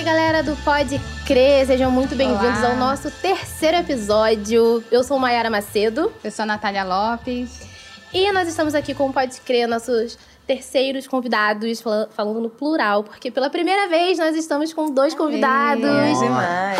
Aí, galera do Pode Crer, sejam muito bem-vindos ao nosso terceiro episódio. Eu sou Mayara Macedo Eu sou a Natália Lopes. e nós estamos aqui com o Pode Crer, nossos terceiros convidados, fala- falando no plural, porque pela primeira vez nós estamos com dois convidados.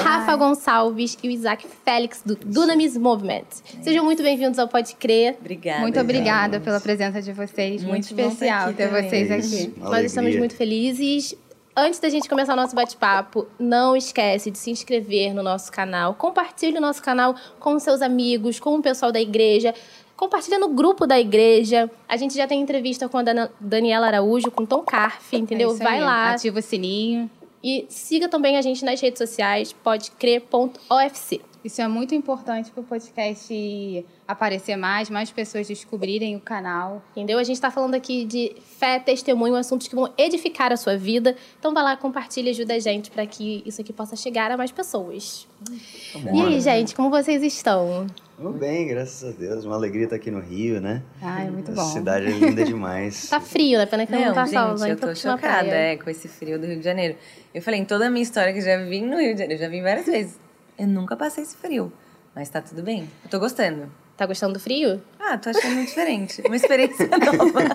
Rafa Gonçalves e o Isaac Félix, do Dunamis Movement. Sejam muito bem-vindos ao Pode Crer. Obrigada. Muito obrigada pela presença de vocês. Muito, Muito especial ter vocês também. aqui. Uma Nós estamos muito felizes. Antes da gente começar o nosso bate-papo, não esquece de se inscrever no nosso canal. Compartilhe o nosso canal com seus amigos, com o pessoal da igreja. Compartilha no grupo da igreja. A gente já tem entrevista com a Dana- Daniela Araújo, com Tom Carf, entendeu? É Vai lá. Ativa o sininho. E siga também a gente nas redes sociais, podecrer.ofc. Isso é muito importante para o podcast aparecer mais, mais pessoas descobrirem o canal. Entendeu? A gente está falando aqui de fé, testemunho, assuntos que vão edificar a sua vida. Então vai lá, compartilha e ajuda a gente para que isso aqui possa chegar a mais pessoas. E aí, gente, como vocês estão? Tudo bem, graças a Deus. Uma alegria estar aqui no Rio, né? Ah, é muito A bom. cidade é linda demais. Tá frio, né? Pena que não, Não, tá sol. gente, eu tô chocada é, com esse frio do Rio de Janeiro. Eu falei, em toda a minha história que já vim no Rio de Janeiro, já vim várias vezes. Eu nunca passei esse frio. Mas tá tudo bem. Eu tô gostando. Tá gostando do frio? Ah, tô achando diferente. Uma experiência nova.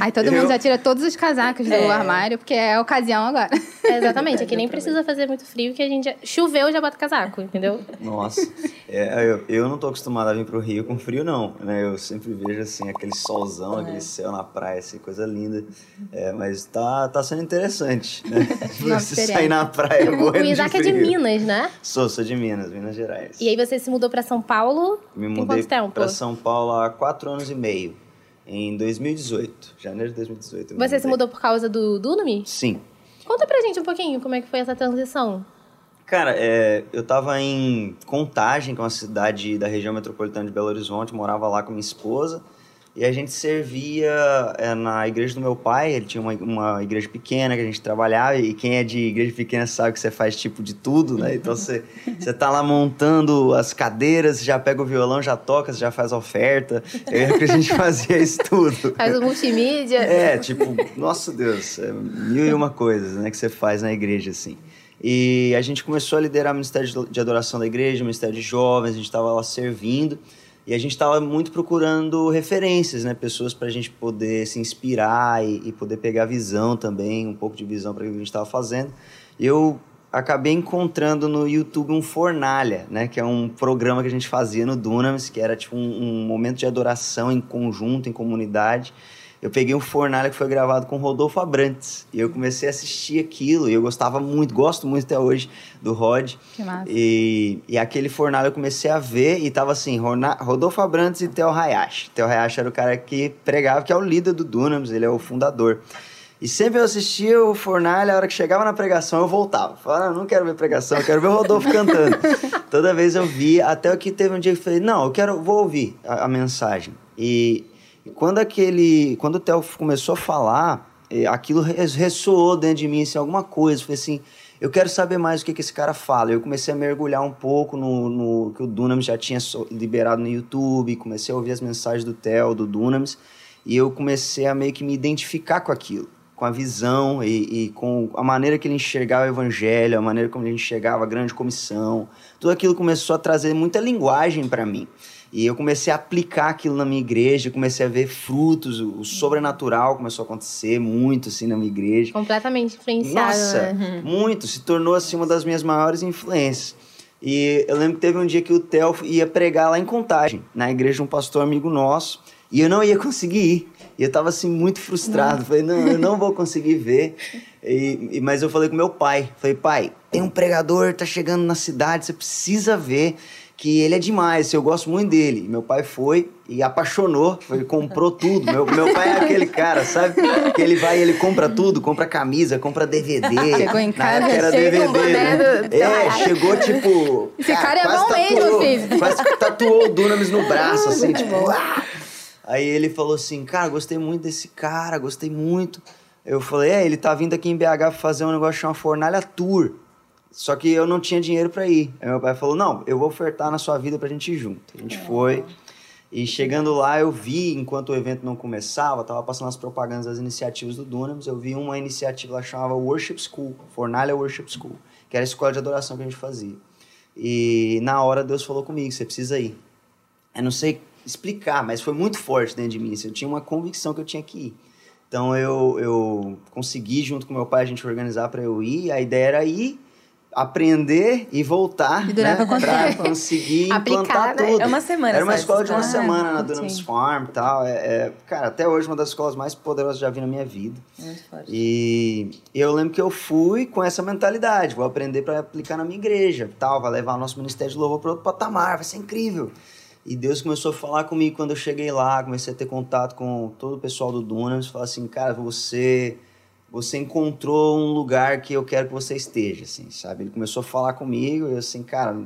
Aí todo Eu- mundo já tira todos os casacos do É. armário, porque é a ocasião agora. É, exatamente. Aqui nem precisa fazer muito frio, que a gente já... choveu já bota casaco, entendeu? Nossa, é, eu, eu não tô acostumado a vir pro Rio com frio, não. Né? Eu sempre vejo, assim, aquele solzão, aquele céu na praia, assim, coisa linda. É, mas tá, tá sendo interessante, né? Uma Você experiência. sair na praia O, Isaac é de. Minas, né? Sou, sou de Minas, Minas Gerais. E aí você se mudou pra São Paulo Me tem mudei tempo? pra São Paulo há quatro anos e meio. Em 2018, janeiro de 2018. eu me Você se mudou por causa do Dunami? Sim. Conta pra gente um pouquinho como é que foi essa transição. Cara, é, eu tava em Contagem, que é uma cidade da região metropolitana de Belo Horizonte, morava lá com minha esposa. E a gente servia é, na igreja do meu pai, ele tinha uma, uma igreja pequena que a gente trabalhava, e quem é de igreja pequena sabe que você faz tipo de tudo, né? Então você, você tá lá montando as cadeiras, já pega o violão, já toca, já faz oferta. Lembro que a gente fazia isso tudo. Faz o multimídia. É, tipo, nossa Deus, é mil e uma coisas, né, que você faz na igreja, assim. E a gente começou a liderar o Ministério de- de Adoração da Igreja, o Ministério de Jovens, a gente estava lá servindo. E a gente estava muito procurando referências, né? Pessoas para a gente poder se inspirar e, e poder pegar visão também, um pouco de visão para o que a gente estava fazendo. Eu acabei encontrando no YouTube um Fornalha, né? Que é um programa que a gente fazia no Dunamis, que era tipo um, um momento de adoração em conjunto, em comunidade. Eu peguei um Fornalha que foi gravado com Rodolfo Abrantes. E eu comecei a assistir aquilo. E eu gostava muito, gosto muito até hoje do Rod. Que massa. E, e aquele fornalha eu comecei a ver e tava assim, Rodolfo Abrantes e Theo Hayashi. Theo Hayashi era o cara que pregava, que é o líder do Dunamis, ele é o fundador. E sempre eu assistia o fornalha, a hora que chegava na pregação eu voltava. Falava, não, não quero ver pregação, eu quero ver o Rodolfo cantando. Toda vez eu via, até que teve um dia que eu falei, não, eu quero, vou ouvir a, a mensagem. E, e quando aquele, quando o Theo começou a falar, eh, aquilo res- ressoou dentro de mim, assim, alguma coisa. Foi assim, eu quero saber mais o que, que esse cara fala. Eu comecei a mergulhar um pouco no, no que o Dunamis já tinha liberado no YouTube, comecei a ouvir as mensagens do Theo, do Dunamis, e eu comecei a meio que me identificar com aquilo, com a visão e, e com a maneira que ele enxergava o evangelho, a maneira como ele enxergava a grande comissão. Tudo aquilo começou a trazer muita linguagem para mim. E eu comecei a aplicar aquilo na minha igreja, comecei a ver frutos, o o sobrenatural começou a acontecer muito assim na minha igreja. Completamente influenciado, Nossa, né? muito. Se tornou assim uma das minhas maiores influências. E eu lembro que teve um dia que o Theo ia pregar lá em Contagem, na igreja de um pastor amigo nosso, e eu não ia conseguir ir. E eu tava assim muito frustrado. Falei, não, eu não vou conseguir ver. E, e- mas eu falei com meu pai. Falei, pai, tem um pregador, tá chegando na cidade, você precisa ver que ele é demais, eu gosto muito dele. Meu pai foi e apaixonou, foi, comprou tudo. Meu, meu pai é aquele cara, sabe? Que ele vai e ele compra tudo, compra camisa, compra DVD. Chegou em casa, era DVD, boné né? do- É, chegou tipo. Esse cara é quase bom mesmo, tatuou- filho. Quase tatuou o Dunamis no braço, assim, Muito tipo. bom. "Ah!" Aí ele falou assim, cara, gostei muito desse cara, gostei muito. Eu falei, é, ele tá vindo aqui em BH fazer um negócio chamado Fornalha Tour. Só que eu não tinha dinheiro pra ir. Aí meu pai falou, não, eu vou ofertar na sua vida pra gente ir junto. A gente foi. E chegando lá, eu vi, enquanto o evento não começava, tava passando as propagandas das iniciativas do Dunamis, eu vi uma iniciativa lá chamava Worship School, Fornalha Worship School, que era a escola de adoração que a gente fazia. E na hora Deus falou comigo, você precisa ir. Eu não sei explicar, mas foi muito forte dentro de mim. assim, Eu tinha uma convicção que eu tinha que ir. Então eu, eu consegui, junto com meu pai, a gente organizar para eu ir. A ideia era ir, aprender e voltar. E né, tempo? conseguir Aplicar, implantar né? tudo. É uma semana Era uma escola de uma semana na curtinho. Dunamis Farm e tal. É, é, cara, até hoje uma das escolas mais poderosas que já vi na minha vida. Muito forte. E eu lembro que eu fui com essa mentalidade, vou aprender para aplicar na minha igreja, tal, vai levar o nosso ministério de louvor para outro patamar, vai ser incrível. E Deus começou a falar comigo quando eu cheguei lá, comecei a ter contato com todo o pessoal do Dunamis, falar assim, cara, você você encontrou um lugar que eu quero que você esteja, assim, sabe? Ele começou a falar comigo e eu assim, cara,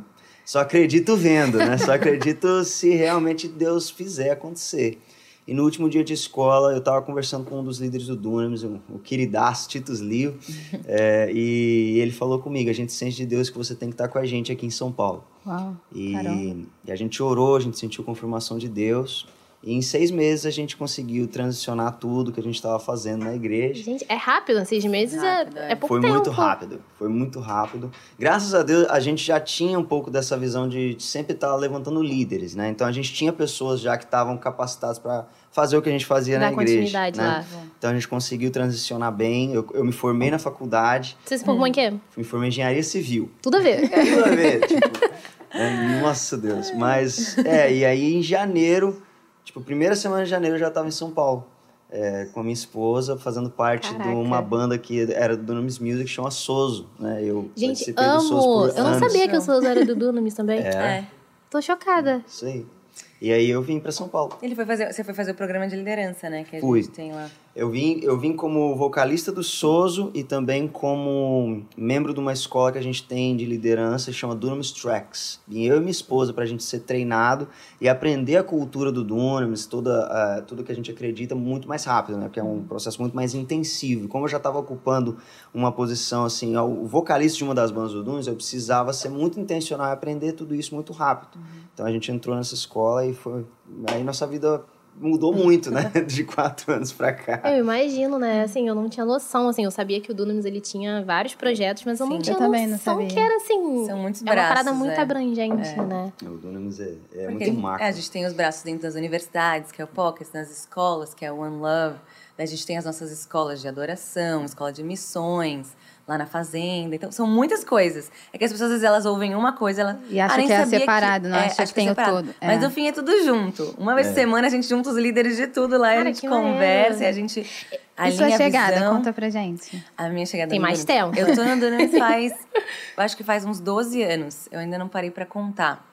só acredito vendo, né? Só acredito se realmente Deus fizer acontecer. E no último dia de escola, eu estava conversando com um dos líderes do Dunamis, o, queridaço Titus Lio, é, e ele falou comigo, a gente sente de Deus que você tem que estar com a gente aqui em São Paulo. Uau. E, e a gente orou, a gente sentiu confirmação de Deus, e em seis meses a gente conseguiu transicionar tudo que a gente estava fazendo na igreja. Gente, é rápido, seis meses Rápido, é, é. é pouco Foi tempo. muito rápido, foi muito rápido. Graças a Deus, a gente já tinha um pouco dessa visão de sempre estar levantando líderes, né? Então a gente tinha pessoas já que estavam capacitadas para fazer o que a gente fazia Dar na igreja. continuidade né? lá. Então a gente conseguiu transicionar bem. Eu, eu me formei na faculdade, Você se formou em quê? me formei em engenharia civil. Tudo a ver. Tudo a ver, tipo, é, nossa Deus. Mas, é, e aí em janeiro, tipo, primeira semana de janeiro eu já estava em São Paulo. é, com a minha esposa, fazendo parte Caraca. de uma banda que era do Dunamis Music, que chama Soso, né? Eu Gente, participei do Soso amo. por Eu não sabia que o Souza era do Dunamis também. É, É. Tô chocada. isso aí. E aí eu vim para São Paulo. Ele foi fazer, você foi fazer o programa de liderança, né? Que a Fui. gente tem lá. Eu vim, eu vim como vocalista do Soso e também como membro de uma escola que a gente tem de liderança, chama Dunamis Tracks. Vim eu e minha esposa para a gente ser treinado e aprender a cultura do Dunamis, toda, ah, tudo que a gente acredita muito mais rápido, né? Porque é um processo muito mais intensivo. Como eu já estava ocupando uma posição assim, o vocalista de uma das bandas do Dunamis, eu precisava ser muito intencional e aprender tudo isso muito rápido. Então a gente entrou nessa escola e foi... Aí nossa vida mudou muito, né? De quatro anos para cá. Eu imagino, né? Assim, eu não tinha noção, assim, eu sabia que o Dunamis ele tinha vários projetos, mas eu não Sim. tinha Eu também não noção sabia. que era assim. São muitos é uma parada braços, muito é. abrangente, É. né? O Dunamis é, é Porque muito macro. é, a gente tem os braços dentro das universidades, que é o Pockets, nas escolas, que é o One Love. Daí a gente tem as nossas escolas de adoração, escola de missões, lá na fazenda. Então, são muitas coisas. É que as pessoas, às vezes, elas ouvem uma coisa, ela... E acha ah, nem que é separado, não acha acho que tem é o separado. todo. Mas É. no fim é tudo junto. Uma vez É. por semana a gente junta os líderes de tudo lá e a Cara, gente que conversa maneiro. e a gente E alinha sua a chegada, visão. conta pra gente. A minha chegada Tem mais tempo? Eu tô Dunamis faz, eu acho que faz uns 12 anos. Eu ainda não parei pra contar.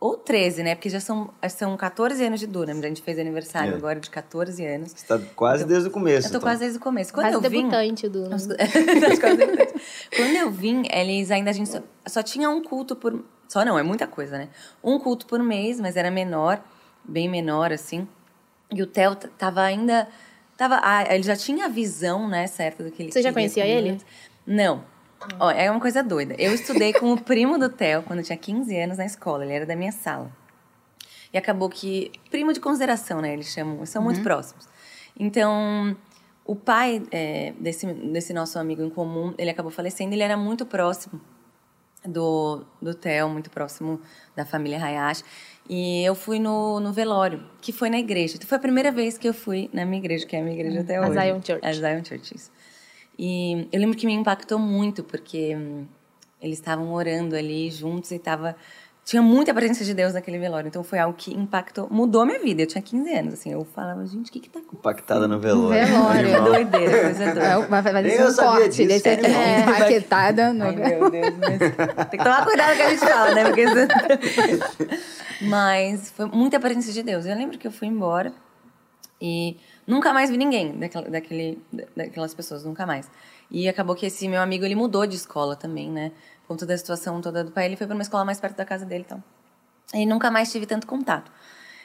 Ou 13, né? Porque já são, são 14 anos de Dunamis. A gente fez aniversário É. agora de 14 anos. Você tá quase desde o começo. Eu tô então. quase desde o começo. Quando Quase eu vim... debutante do debutante. Quando eu vim, eles ainda a gente só, só tinha um culto por. Só não, é muita coisa, né? Um culto por mês, mas era menor, bem menor, assim. E o Theo tava ainda. Tava, ah, ele já tinha a visão, né, certa do que ele Você já conhecia ele? Não. Ó, é uma coisa doida. Eu estudei com o primo do Theo quando eu tinha 15 anos na escola. Ele era da minha sala. E acabou que. Primo de consideração, né? Eles chamam. São muito próximos. Então, o pai é, desse, desse nosso amigo em comum, ele acabou falecendo. Ele era muito próximo do, do Theo, muito próximo da família Hayashi. E eu fui no, no velório, que foi na igreja. Então, foi a primeira vez que eu fui na minha igreja, que é a minha igreja até A hoje. Zion Church. A Zion Church, isso. E eu lembro que me impactou muito, porque hum, eles estavam orando ali juntos e tava... Tinha muita presença de Deus naquele velório. Então, foi algo que impactou, mudou minha vida. Eu tinha 15 anos, assim. Eu falava, gente, o que que tá acontecendo? Impactada no velório. Velório. Animal. Doideira, coisa doida. É, vai vai Nem ser eu um sabia corte disso. desse aqui. É. Empaquetada no... Ai, meu Deus. Mas... Tem que tomar cuidado com o que a gente fala, né? Porque... Mas foi muita presença de Deus. Eu lembro que eu fui embora e nunca mais vi ninguém daquela, daquele, daquelas pessoas, nunca mais. E acabou que esse meu amigo, ele mudou de escola também, né? Com toda a situação toda do pai, ele foi para uma escola mais perto da casa dele, então. E nunca mais tive tanto contato.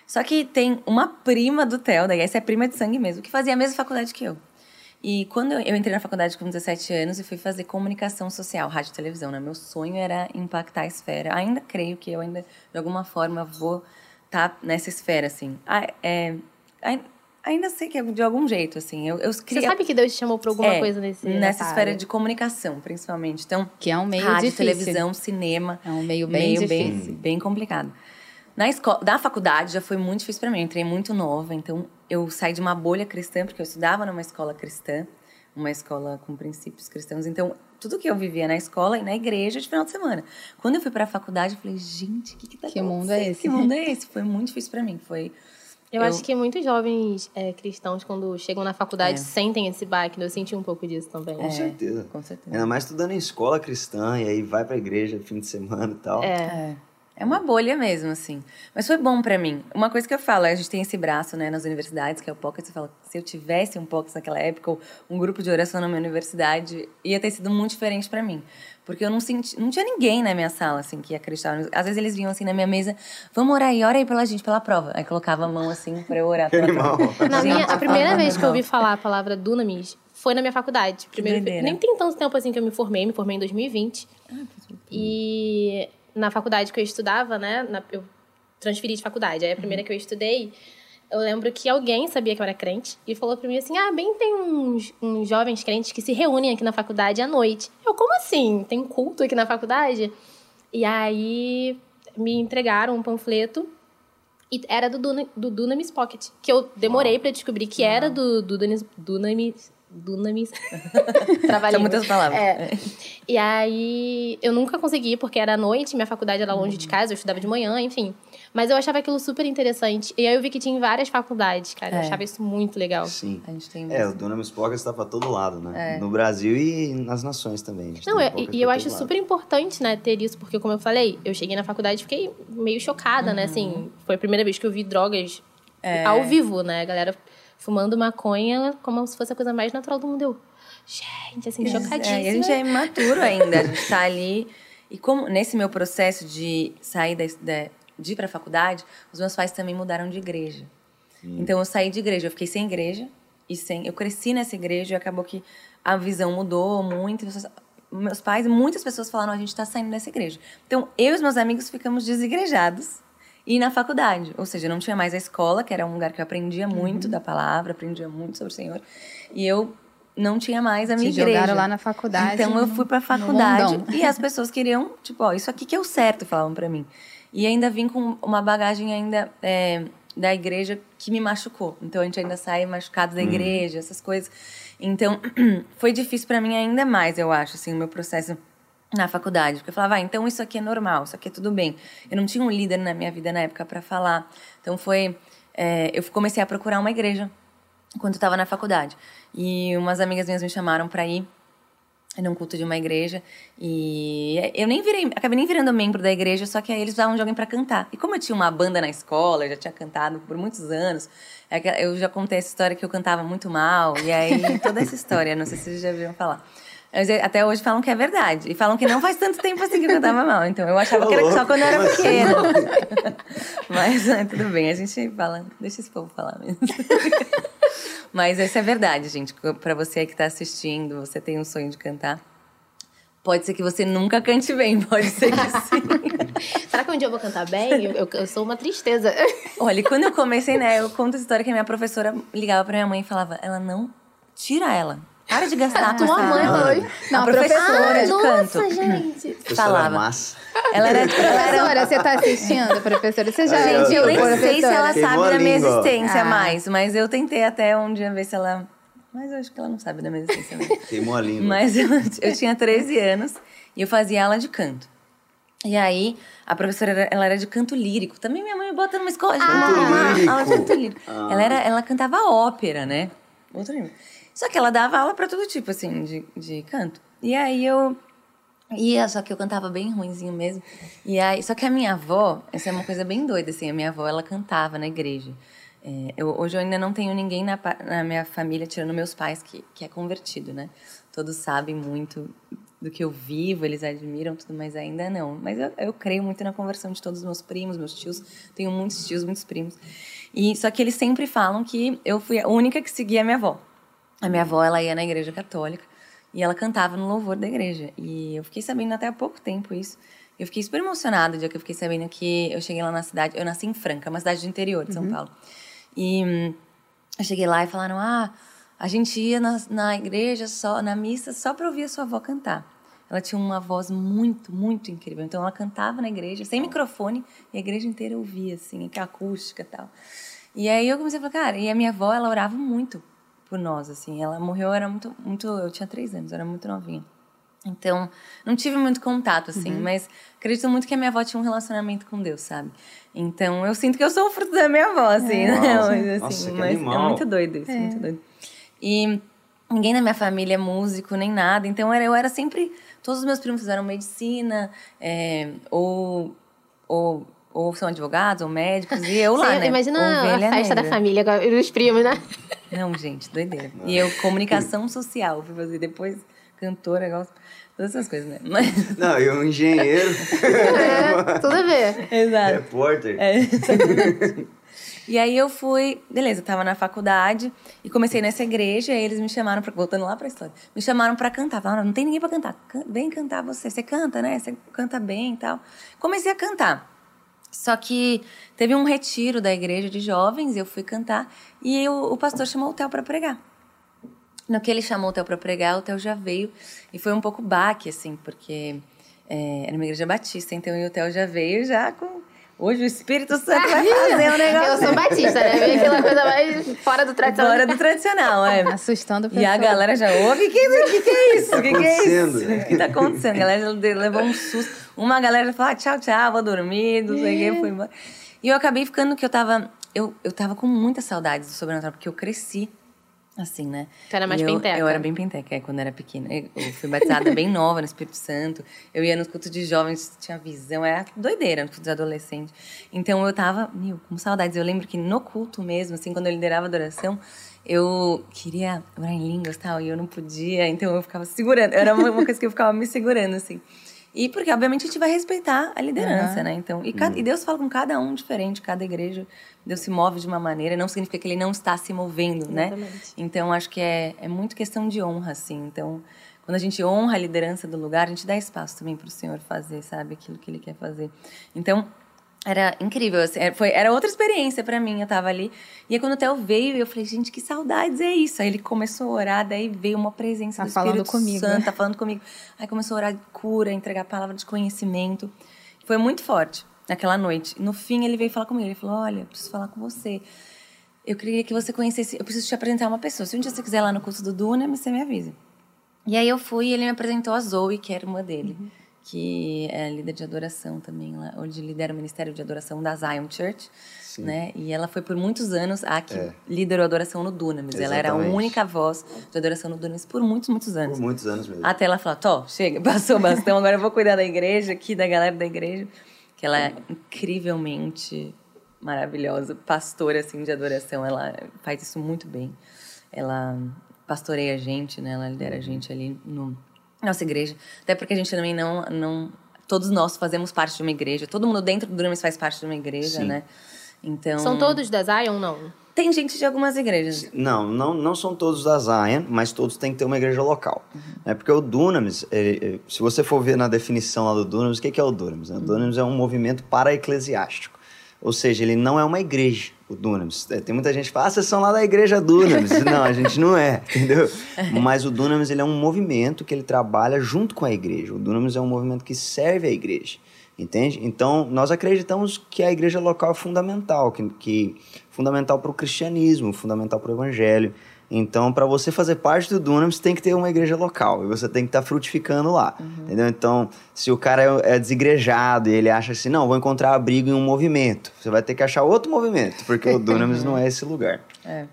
Só que tem uma prima do Theo, daí essa é prima de sangue mesmo, que fazia a mesma faculdade que eu. E quando eu, entrei na faculdade com 17 anos e fui fazer comunicação social, rádio e televisão, né? Meu sonho era impactar a esfera. Ainda creio que eu ainda, de alguma forma, vou tá nessa esfera, assim. Ah, é, ainda sei que é de algum jeito, assim. Eu, eu Você queria, sabe que Deus te chamou pra alguma é, coisa nesse nessa nessa esfera de comunicação, principalmente. Então, Que é um meio rádio, difícil. televisão, cinema. É um meio bem meio difícil. bem, bem complicado. Na escola, da faculdade já foi muito difícil para mim. Eu entrei muito nova, então eu saí de uma bolha cristã porque eu estudava numa escola cristã, uma escola com princípios cristãos. Então, tudo que eu vivia na escola e na igreja de final de semana. Quando eu fui para a faculdade, eu falei, gente, o que que tá Que mundo é esse? Que mundo é esse? Foi muito difícil para mim. Foi Eu, Eu- acho que muitos jovens é, cristãos, quando chegam na faculdade, É. sentem esse baque. né? Eu senti um pouco disso também. Com certeza. com certeza. Ainda mais estudando em escola cristã, e aí vai pra igreja fim de semana e tal. É. É. Uma bolha mesmo, assim. Mas foi bom pra mim. Uma coisa que eu falo, a gente tem esse braço, né, nas universidades, que é o Pocket. Você fala, se eu tivesse um Pocket naquela época, ou um grupo de oração na minha universidade, ia ter sido muito diferente pra mim. Porque eu não senti, não tinha ninguém na minha sala, assim, que acreditava. Às vezes eles vinham, assim, na minha mesa, vamos orar aí, ora aí pela gente, pela prova. Aí colocava a mão, assim, pra eu orar Que pela animal. prova. Na minha, a primeira vez que eu ouvi falar a palavra Dunamis foi na minha faculdade. Primeiro, nem tem tanto tempo assim que eu me formei, me formei em 2020. E na faculdade que eu estudava, né? na- eu transferi de faculdade. Aí a primeira que eu estudei, eu lembro que alguém sabia que eu era crente e falou pra mim assim: ah, bem, tem uns, uns jovens crentes que se reúnem aqui na faculdade à noite. Eu, como assim? Tem culto aqui na faculdade? E aí me entregaram um panfleto e era do, Duna, do Dunamis Pocket, que eu demorei pra descobrir que era do, do Dunamis... Dunamis... Dunamis... São Trabalhei. muitas palavras. É. E aí, eu nunca consegui, porque era à noite, minha faculdade era longe de casa, eu estudava de manhã, enfim. Mas eu achava aquilo super interessante. E aí eu vi que tinha em várias faculdades, cara. Eu É. achava isso muito legal. Sim. A gente tem É, o Dunamis Pocket está pra todo lado, né? No Brasil e nas nações também. Não, é- Pocket e, eu acho lado. super importante, né, ter isso, porque como eu falei, eu cheguei na faculdade e fiquei meio chocada, né, assim, foi a primeira vez que eu vi drogas ao vivo, né, a galera fumando maconha como se fosse a coisa mais natural do mundo. Eu, gente, assim, chocadíssima. É, a gente é imaturo ainda, a gente tá ali. E como nesse meu processo de sair da, da- de ir pra faculdade, os meus pais também mudaram de igreja. Então eu saí de igreja, eu fiquei sem igreja e sem. Eu cresci nessa igreja e acabou que a visão mudou muito. Meus pais, muitas pessoas falaram: a gente tá saindo dessa igreja. Então eu e os meus amigos ficamos desigrejados e na faculdade. Ou seja, não tinha mais a escola, que era um lugar que eu aprendia muito da palavra, aprendia muito sobre o Senhor. E eu não tinha mais a minha Te igreja. jogaram lá na faculdade. Então eu fui pra no faculdade e as pessoas queriam, tipo, ó, isso aqui que é o certo, falavam pra mim. E ainda vim com uma bagagem ainda é, da igreja que me machucou. Então a gente ainda sai machucado da igreja, essas coisas. Então foi difícil pra mim ainda mais, eu acho, assim, o meu processo na faculdade, porque eu falava, ah, então isso aqui é normal, isso aqui é tudo bem. Eu não tinha um líder na minha vida na época pra falar. Então foi, é, eu comecei a procurar uma igreja quando estava na faculdade. E umas amigas minhas me chamaram para ir num culto de uma igreja e eu nem virei, acabei nem virando membro da igreja, só que aí eles precisavam de alguém para cantar. E como eu tinha uma banda na escola, eu já tinha cantado por muitos anos, é eu já contei essa história que eu cantava muito mal, e aí toda essa história, não sei se vocês já viram falar. É, Até hoje falam que é verdade. E falam que não faz tanto tempo assim que eu cantava mal. Então eu achava que era só quando eu era assim? pequena. Mas é, tudo bem, a gente fala, deixa esse povo falar mesmo. Mas essa é verdade, gente. Pra você aí que tá assistindo, você tem um sonho de cantar. Pode ser que você nunca cante bem, pode ser que sim. Será que um dia eu vou cantar bem? Eu, eu- eu sou uma tristeza. Olha, e quando eu comecei, né, eu conto a história que a minha professora ligava pra minha mãe e falava: ela não tira ela. Para de gastar a tua mãe foi? Não, a professora de Nossa, canto. gente. Professora falava. Ela era, Professora, você tá assistindo, professora? Você já Gente, eu nem sei se ela sabe da minha existência Ah. mais, mas eu tentei até um dia ver se ela. Mas eu acho que ela não sabe da minha existência mesmo. Queimou a língua. Mas eu, eu tinha 13 anos e eu fazia aula de canto. E aí, a professora era, ela era de canto lírico. Também minha mãe me bota numa escola de Canto uma, lírico. aula de canto lírico. Ah. Ela, era, ela cantava ópera, né? Outro nível. Só que ela dava aula pra todo tipo, assim, de, de canto. E aí eu ia, só que eu cantava bem ruinzinho mesmo. E aí, só que a minha avó, essa é uma coisa bem doida, assim, a minha avó, ela cantava na igreja. É, eu- hoje eu ainda não tenho ninguém na, na minha família, tirando meus pais, que, que é convertido, né? Todos sabem muito do que eu vivo, eles admiram tudo, mas ainda não. Mas eu, eu creio muito na conversão de todos os meus primos, meus tios. Tenho muitos tios, muitos primos. E só que eles sempre falam que eu fui a única que seguia a minha avó. A minha avó, ela ia na igreja católica e ela cantava no louvor da igreja. E eu fiquei sabendo até há pouco tempo isso, Eu fiquei super emocionada o dia que eu fiquei sabendo que eu cheguei lá na cidade. Eu nasci em Franca, uma cidade do interior de São Paulo. E hum, eu cheguei lá e falaram: ah, a gente ia na, na igreja, só na missa, só para ouvir a sua avó cantar. Ela tinha uma voz muito, muito incrível. Então ela cantava na igreja, sem microfone, e a igreja inteira ouvia, assim, que acústica e tal. E aí eu comecei a falar, cara, e a minha avó, ela orava muito por nós, assim. Ela morreu, eu era muito, muito, eu tinha três anos, era muito novinha. Então, não tive muito contato, assim, mas acredito muito que a minha avó tinha um relacionamento com Deus, sabe? Então, eu sinto que eu sou o fruto da minha avó, assim, né? Nossa, Mas, assim, nossa, mas é muito doido isso, muito doido. E ninguém na minha família é músico, nem nada. Então, eu era sempre... Todos os meus primos fizeram medicina, é, ou, ou, ou são advogados, ou médicos, e eu lá, Você né? Imagina a festa da negra. família agora, dos primos, né? Não, gente, doideira. E eu, comunicação social, fui fazer depois cantora, gosto, todas essas coisas, né? Mas, Não, e um engenheiro, É, tudo a ver. exato. repórter. É. e aí eu fui, beleza, eu tava na faculdade e comecei nessa igreja, e aí eles me chamaram pra, voltando lá pra história, me chamaram pra cantar. Falaram, não tem ninguém pra cantar, can- vem cantar você, você canta, né? Você canta bem e tal. Comecei a cantar. Só que teve um retiro da igreja de jovens, eu fui cantar, e o, o pastor chamou o Theo pra pregar. No que ele chamou o Theo para pregar, o Theo já veio. E foi um pouco baque, assim, porque é, era uma igreja batista, então e o Theo já veio já com. Hoje o Espírito Santo vai fazer um negócio. Eu sou batista, né? Vem aquela coisa mais fora do tradicional. Fora do tradicional, é. Assustando o E a pessoal. galera já ouve, o que, que, que é isso? O que, que é acontecendo? isso? O que tá acontecendo? A galera levou um susto. Uma galera falou, ah, tchau, tchau, vou dormir, não sei o que, fui embora. E eu acabei ficando que eu tava... Eu, eu tava com muita saudade do sobrenatural, porque eu cresci assim, né? Tu era mais eu, penteca. Eu era bem penteca, é, quando era pequena. Eu fui batizada bem nova no Espírito Santo. Eu ia nos cultos de jovens, tinha visão, era doideira nos cultos de adolescente. Então eu tava, meu, com saudades. Eu lembro que no culto mesmo, assim, quando eu liderava a adoração, eu queria orar em línguas e tal, e eu não podia, então eu ficava segurando. Era uma coisa que eu ficava me segurando, assim. E porque, obviamente, a gente vai respeitar a liderança, Aham. né? Então, e, cada- e Deus fala com cada um diferente, cada igreja, Deus se move de uma maneira, não significa que ele não está se movendo, né? Exatamente. Então, acho que é, é muito questão de honra, assim. Então, quando a gente honra a liderança do lugar, a gente dá espaço também para o Senhor fazer, sabe? Aquilo que ele quer fazer. Então, era incrível, assim, era- foi, era outra experiência para mim, eu tava ali. E aí quando o Theo veio, eu falei, gente, que saudades é isso? Aí ele começou a orar, daí veio uma presença Tá do falando Espírito comigo, Santo, né? tá falando comigo. Aí começou a orar de cura, entregar a palavra de conhecimento. Foi muito forte naquela noite. No fim, ele veio falar comigo, ele falou, olha, preciso falar com você. Eu queria que você conhecesse, eu preciso te apresentar uma pessoa. Se um dia você quiser ir lá no curso do Duna, você me avisa. E aí eu fui e ele me apresentou a Zoe, que era uma dele, que é líder de adoração também, onde lidera o Ministério de Adoração da Zion Church, né? E ela foi por muitos anos a que É. liderou a adoração no Dunamis. Ela era a única voz de adoração no Dunamis por muitos, muitos anos. Por muitos anos mesmo. Até ela falar, Tó, chega, passou o bastão, agora eu vou cuidar da igreja aqui, da galera da igreja. Que ela é incrivelmente maravilhosa, pastora, assim, de adoração. Ela faz isso muito bem. Ela pastoreia a gente, né? Ela lidera a gente ali no nossa igreja. Até porque a gente também não... não todos nós fazemos parte de uma igreja. Todo mundo dentro do Dunamis faz parte de uma igreja, Sim. né? Então... São todos da Zion, não? Tem gente de algumas igrejas. Não, não, não são todos da Zion, mas todos têm que ter uma igreja local. É porque o Dunamis, é, é, se você for ver na definição lá do Dunamis, o que que é o Dunamis? né? O Dunamis é um movimento para-eclesiástico. Ou seja, ele não é uma igreja, o Dunamis. É, Tem muita gente que fala, ah, vocês são lá da igreja Dunamis. não, a gente não é, entendeu? Mas o Dunamis, ele é um movimento que ele trabalha junto com a igreja. O Dunamis é um movimento que serve a igreja. Entende? Então, nós acreditamos que a igreja local é fundamental, que, que fundamental para o cristianismo, fundamental para o evangelho. Então, para você fazer parte do Dunamis, tem que ter uma igreja local e você tem que estar frutificando lá, entendeu? Então, se o cara é, é desigrejado e ele acha assim, não, vou encontrar abrigo em um movimento, você vai ter que achar outro movimento, porque o Dunamis não é esse lugar. É.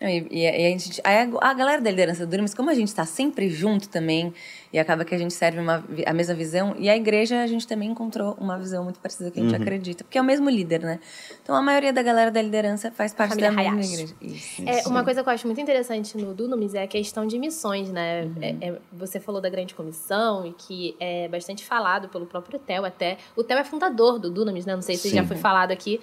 E, e- e a, gente, a, a galera da liderança do Dunamis, como a gente está sempre junto também, e acaba que a gente serve uma, a mesma visão, e a igreja a gente também encontrou uma visão muito parecida que a gente acredita, porque é o mesmo líder, né? Então a maioria da galera da liderança faz parte Família da mesma igreja. Isso. É, uma coisa que eu acho muito interessante no Dunamis é a questão de missões, né? Uhum. É- é- você falou da grande comissão e que é bastante falado pelo próprio Theo até. O Theo é fundador do Dunamis, né? Não sei se Sim. já foi falado aqui.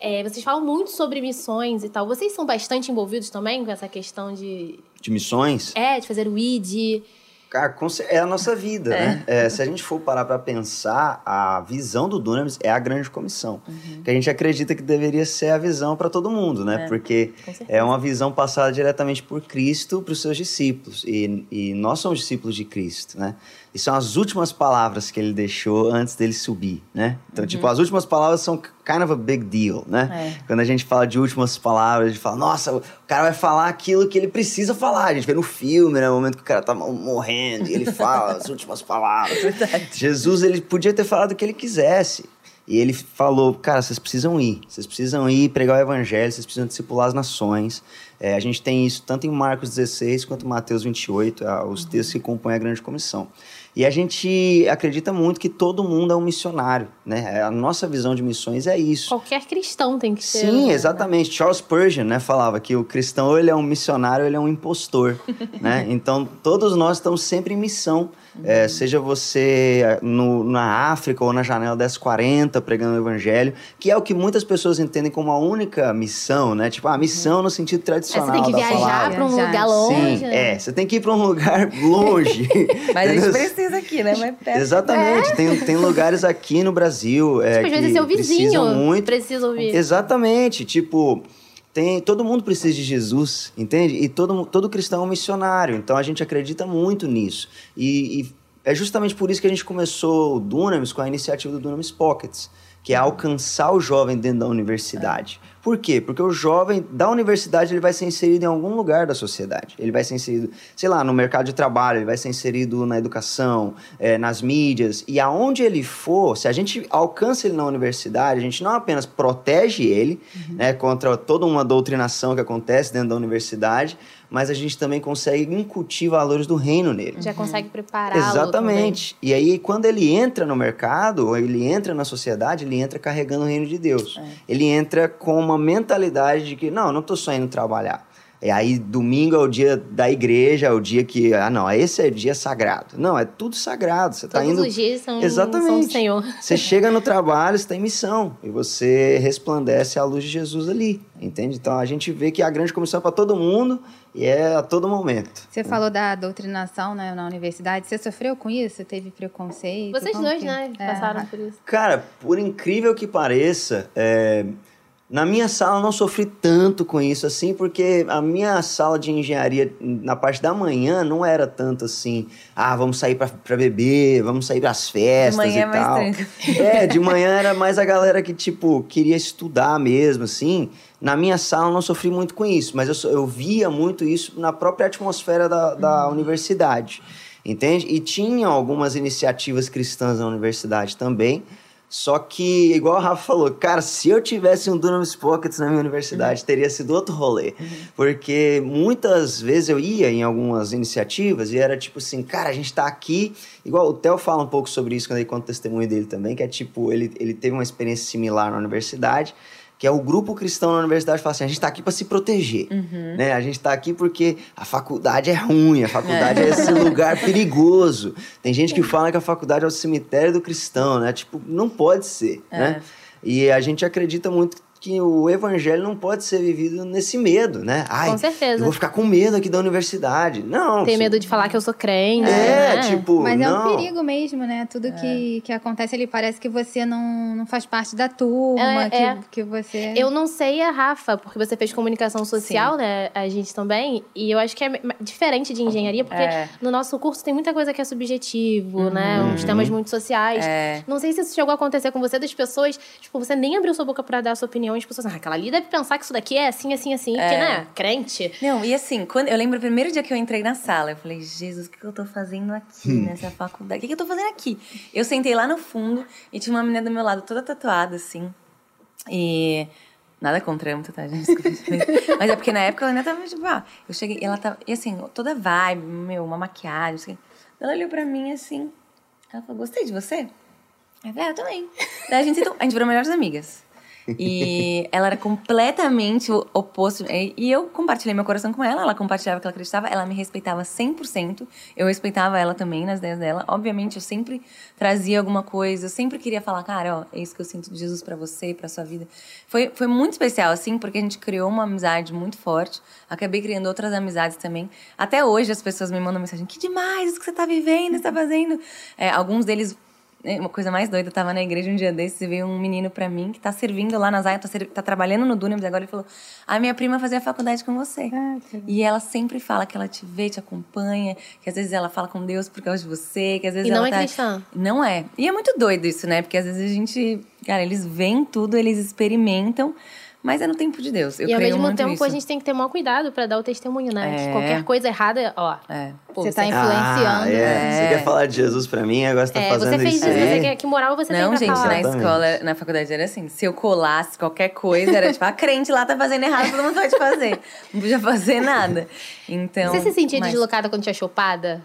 É, vocês falam muito sobre missões e tal. Vocês são bastante envolvidos também com essa questão de, De missões, é, de fazer o ID. Cara, é a nossa vida, né? É, se a gente for parar para pensar, a visão do Dunamis é a grande comissão. Uhum. Que a gente acredita que deveria ser a visão para todo mundo, né? Porque Com certeza. é uma visão passada diretamente por Cristo para os seus discípulos. E, e nós somos discípulos de Cristo, né? E são as últimas palavras que ele deixou antes dele subir, né? Então, tipo, as últimas palavras são kind of a big deal, né? É. Quando a gente fala de últimas palavras, a gente fala, nossa, o cara vai falar aquilo que ele precisa falar. A gente vê no filme, né? O momento que o cara tá morrendo e ele fala as últimas palavras. Jesus, ele podia ter falado o que ele quisesse. E ele falou, cara, vocês precisam ir. Vocês precisam ir pregar o evangelho, vocês precisam discipular as nações. É, a gente tem isso tanto em Marcos 16 quanto em Mateus 28, ah, os textos que compõem a grande comissão. E a gente acredita muito que todo mundo é um missionário, né? A nossa visão de missões é isso. Qualquer cristão tem que ser. Sim, né? exatamente. Charles Spurgeon, né, falava que o cristão ele é um missionário ou ele é um impostor, né? Então, todos nós estamos sempre em missão. É, seja você eh, no- na África ou na janela 1040 pregando o evangelho, que é o que muitas pessoas entendem como a única missão, né? Tipo, a missão no sentido É, tradicional você tem que da viajar palavra. pra um lugar longe. Sim, é. Você tem que ir para um lugar longe. Mas a gente precisa aqui, né? Mas perto. Exatamente. Tem, tem lugares aqui no Brasil é, Tipo, às vezes que seu vizinho precisam muito precisa ouvir. Exatamente, tipo, tem, todo mundo precisa de Jesus, entende? E todo, todo cristão é um missionário, então a gente acredita muito nisso. E, e é justamente por isso que a gente começou o Dunamis com a iniciativa do Dunamis Pockets, que é alcançar o jovem dentro da universidade. Por quê? Porque o jovem da universidade ele vai ser inserido em algum lugar da sociedade. Ele vai ser inserido, sei lá, no mercado de trabalho, ele vai ser inserido na educação, eh, nas mídias. E aonde ele for, se a gente alcança ele na universidade, a gente não apenas protege ele né, contra toda uma doutrinação que acontece dentro da universidade, mas a gente também consegue incutir valores do reino nele. Já consegue prepará-lo. Exatamente. E aí, quando ele entra no mercado, ou ele entra na sociedade, ele entra carregando o reino de Deus. Ele entra com uma mentalidade de que, não, eu não estou só indo trabalhar. E aí, domingo é o dia da igreja, é o dia que, ah, não, esse é dia sagrado. Não, é tudo sagrado. Você está Todos indo. os dias são, Exatamente. são do Senhor. Você chega no trabalho, você tem missão. E você resplandece a luz de Jesus ali. Entende? Então a gente vê que a grande comissão é para todo mundo e é a todo momento. Você falou da doutrinação né, na universidade. Você sofreu com isso? Teve preconceito? Vocês Como dois, que- né? É. Passaram por isso. Cara, por incrível que pareça, é, na minha sala eu não sofri tanto com isso assim, porque a minha sala de engenharia na parte da manhã não era tanto assim, ah, vamos sair pra beber, vamos sair pras festas manhã e é mais tal. tranquilo. É, de manhã era mais a galera que, tipo, queria estudar mesmo, assim. Na minha sala eu não sofri muito com isso, mas eu, eu via muito isso na própria atmosfera da, da universidade, entende? E tinha algumas iniciativas cristãs na universidade também, só que, igual o Rafa falou, cara, se eu tivesse um Dunamis Pockets na minha universidade, teria sido outro rolê. Porque muitas vezes eu ia em algumas iniciativas e era tipo assim, cara, a gente tá aqui. Igual o Theo fala um pouco sobre isso quando ele conta o testemunho dele também, que é tipo, ele, ele teve uma experiência similar na universidade, que é o grupo cristão na universidade fala assim, a gente tá aqui para se proteger, né? A gente tá aqui porque a faculdade é ruim, a faculdade é, esse lugar perigoso. Tem gente que fala que a faculdade é o cemitério do cristão, né? Tipo, não pode ser, né? E a gente acredita muito que o evangelho não pode ser vivido nesse medo, né? Ai, Com certeza. eu vou ficar com medo aqui da universidade. Não. Tem medo de falar que eu sou crente. É, né? tipo, Mas é não. um perigo mesmo, né? Tudo que, que acontece ali parece que você não, não faz parte da turma, É, que, é. que você. Eu não sei a Rafa, porque você fez comunicação social, né? A gente também. E eu acho que é diferente de engenharia, porque É. no nosso curso tem muita coisa que é subjetivo, né? Uns temas muito sociais. É. Não sei se isso chegou a acontecer com você, das pessoas, tipo, você nem abriu sua boca pra dar a sua opinião, e as pessoas, ah, aquela ali deve pensar que isso daqui é assim, assim, assim, porque, né? Crente. Não, e assim, quando eu lembro o primeiro dia que eu entrei na sala, eu falei, Jesus, o que que eu tô fazendo aqui nessa faculdade? O que que eu tô fazendo aqui? Eu sentei lá no fundo e tinha uma menina do meu lado toda tatuada, assim. E. Nada contra ela, tá, gente? Desculpa. Mas é porque na época eu ainda tava, tipo, ah, eu cheguei, ela tava, e assim, toda vibe, meu, uma maquiagem, assim. Ela olhou pra mim assim, ela falou, gostei de você? Eu falei, ah, eu também. Daí a gente, sentou- a gente virou melhores amigas. E ela era completamente o oposto. E eu compartilhei meu coração com ela, ela compartilhava o que ela acreditava, ela me respeitava 100%. Eu respeitava ela também nas ideias dela. Obviamente, eu sempre trazia alguma coisa, eu sempre queria falar, cara, ó, é isso que eu sinto de Jesus pra você, pra sua vida. Foi, foi muito especial, assim, porque a gente criou uma amizade muito forte. Acabei criando outras amizades também. Até hoje as pessoas me mandam mensagem: que demais isso que você tá vivendo, você tá fazendo. É, alguns deles uma coisa mais doida, eu tava na igreja um dia desses e veio um menino pra mim que tá servindo lá na Zaya, tá, serv- tá trabalhando no Dunamis agora, ele falou: A minha prima fazia faculdade com você. Ah, e ela sempre fala que ela te vê, te acompanha, que às vezes ela fala com Deus por causa de você, que às vezes E não ela é tá... cristã. Não é. E é muito doido isso, né? Porque às vezes a gente. Cara, eles veem tudo, eles experimentam, mas é no tempo de Deus. Eu e ao creio mesmo muito tempo nisso. a gente tem que ter maior cuidado pra dar o testemunho, né? É. Que qualquer coisa errada, ó. É. pô, Você tá você- influenciando. Ah, é. É. Você quer falar de Jesus pra mim, agora você tá É, fazendo você fez isso isso, você quer que moral você Não, tem pra gente, falar. na escola, na faculdade era assim. Se eu colasse qualquer coisa, era tipo, a crente lá tá fazendo errado, todo mundo pode fazer. Não podia fazer nada. Então. Você se sentia mas- deslocada quando tinha chopada?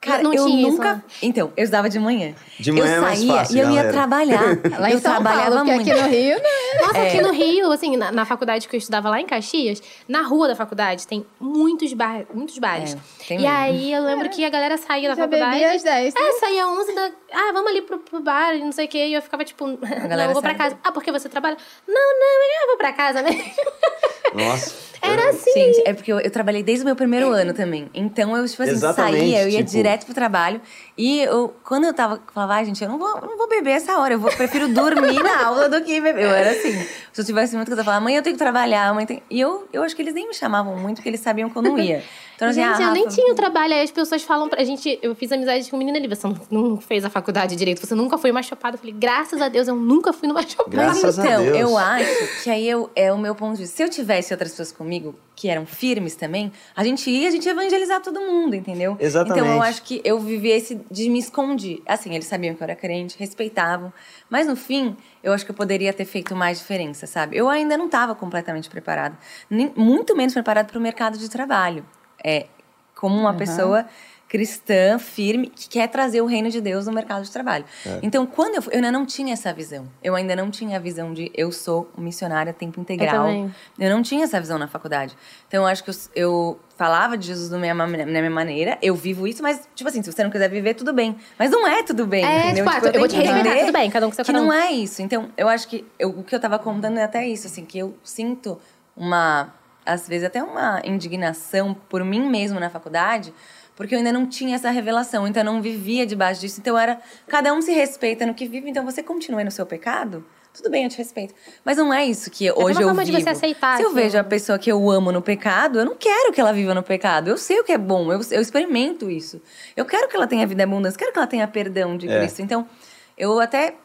Cara, não eu tinha isso, nunca. né? Então, eu estudava de manhã. De manhã é eu mais saía fácil, e eu ia galera. trabalhar. Lá em eu São trabalhava Paulo, porque muito. aqui no Rio, né? Nossa, É. aqui no Rio, assim, na, na faculdade que eu estudava lá em Caxias, na rua da faculdade tem muitos, bar, muitos bares. É, tem e mesmo. aí eu lembro que a galera saía da Já faculdade. bebi às 10. É, saía 11 da. Ah, vamos ali pro, pro bar e não sei o quê. E eu ficava tipo, não, galera eu vou pra casa. Ah, porque você trabalha? Não, não, eu vou pra casa mesmo. Nossa. Era assim. Gente, é porque eu, eu trabalhei desde o meu primeiro ano também. Então eu, tipo assim, Exatamente, saía, eu ia tipo- direto pro trabalho. E eu, quando eu tava, falava, ai, gente, eu não vou, eu não vou beber essa hora, eu vou, prefiro dormir na aula do que beber. Eu era assim. Se eu tivesse muito coisa, eu falava, amanhã eu tenho que trabalhar, amanhã tem... E eu, eu acho que eles nem me chamavam muito, porque eles sabiam que eu não ia. Então, assim, Gente, ah, eu nem tinha o trabalho. Aí as pessoas falam pra gente. Eu fiz amizade com o menino ali. Você não- não fez a faculdade direito, você nunca foi mais chopada. Eu falei, graças a Deus, eu nunca fui numa chopada. Graças a então, Deus. eu acho que aí eu, é o meu ponto de vista. Se eu tivesse outras pessoas comigo que eram firmes também, a gente ia, a gente ia evangelizar todo mundo, entendeu? Exatamente. Então eu acho que eu vivi esse de me esconder. Assim, eles sabiam que eu era crente, respeitavam. Mas no fim, eu acho que eu poderia ter feito mais diferença, sabe? Eu ainda não estava completamente preparada. Nem- muito menos preparada para o mercado de trabalho. É, como uma pessoa cristã, firme, que quer trazer o reino de Deus no mercado de trabalho. Então, quando eu eu ainda não tinha essa visão. Eu ainda não tinha a visão de eu sou missionária a tempo integral. também. Eu não tinha essa visão na faculdade. Então, eu acho que eu, eu falava de Jesus da minha, na minha maneira, eu vivo isso, mas, tipo assim, se você não quiser viver, tudo bem. Mas não é tudo bem, É, entendeu? tipo, ah, eu tenho vou te que respeitar, entender tudo bem, cada um com seu que cada um. não é isso. Então, eu acho que eu- o que eu tava contando é até isso, assim, que eu sinto uma, às vezes, até uma indignação por mim mesmo na faculdade, porque eu ainda não tinha essa revelação, então eu não vivia debaixo disso. Então era, cada um se respeita no que vive, então você continua no seu pecado, tudo bem, eu te respeito. Mas não é isso que hoje uma eu forma de vivo. você aceitar Se eu vejo a pessoa que eu amo no pecado, eu não quero que ela viva no pecado. Eu sei o que é bom, eu, eu experimento isso. Eu quero que ela tenha vida abundância, quero que ela tenha perdão de É. Cristo. Então, eu até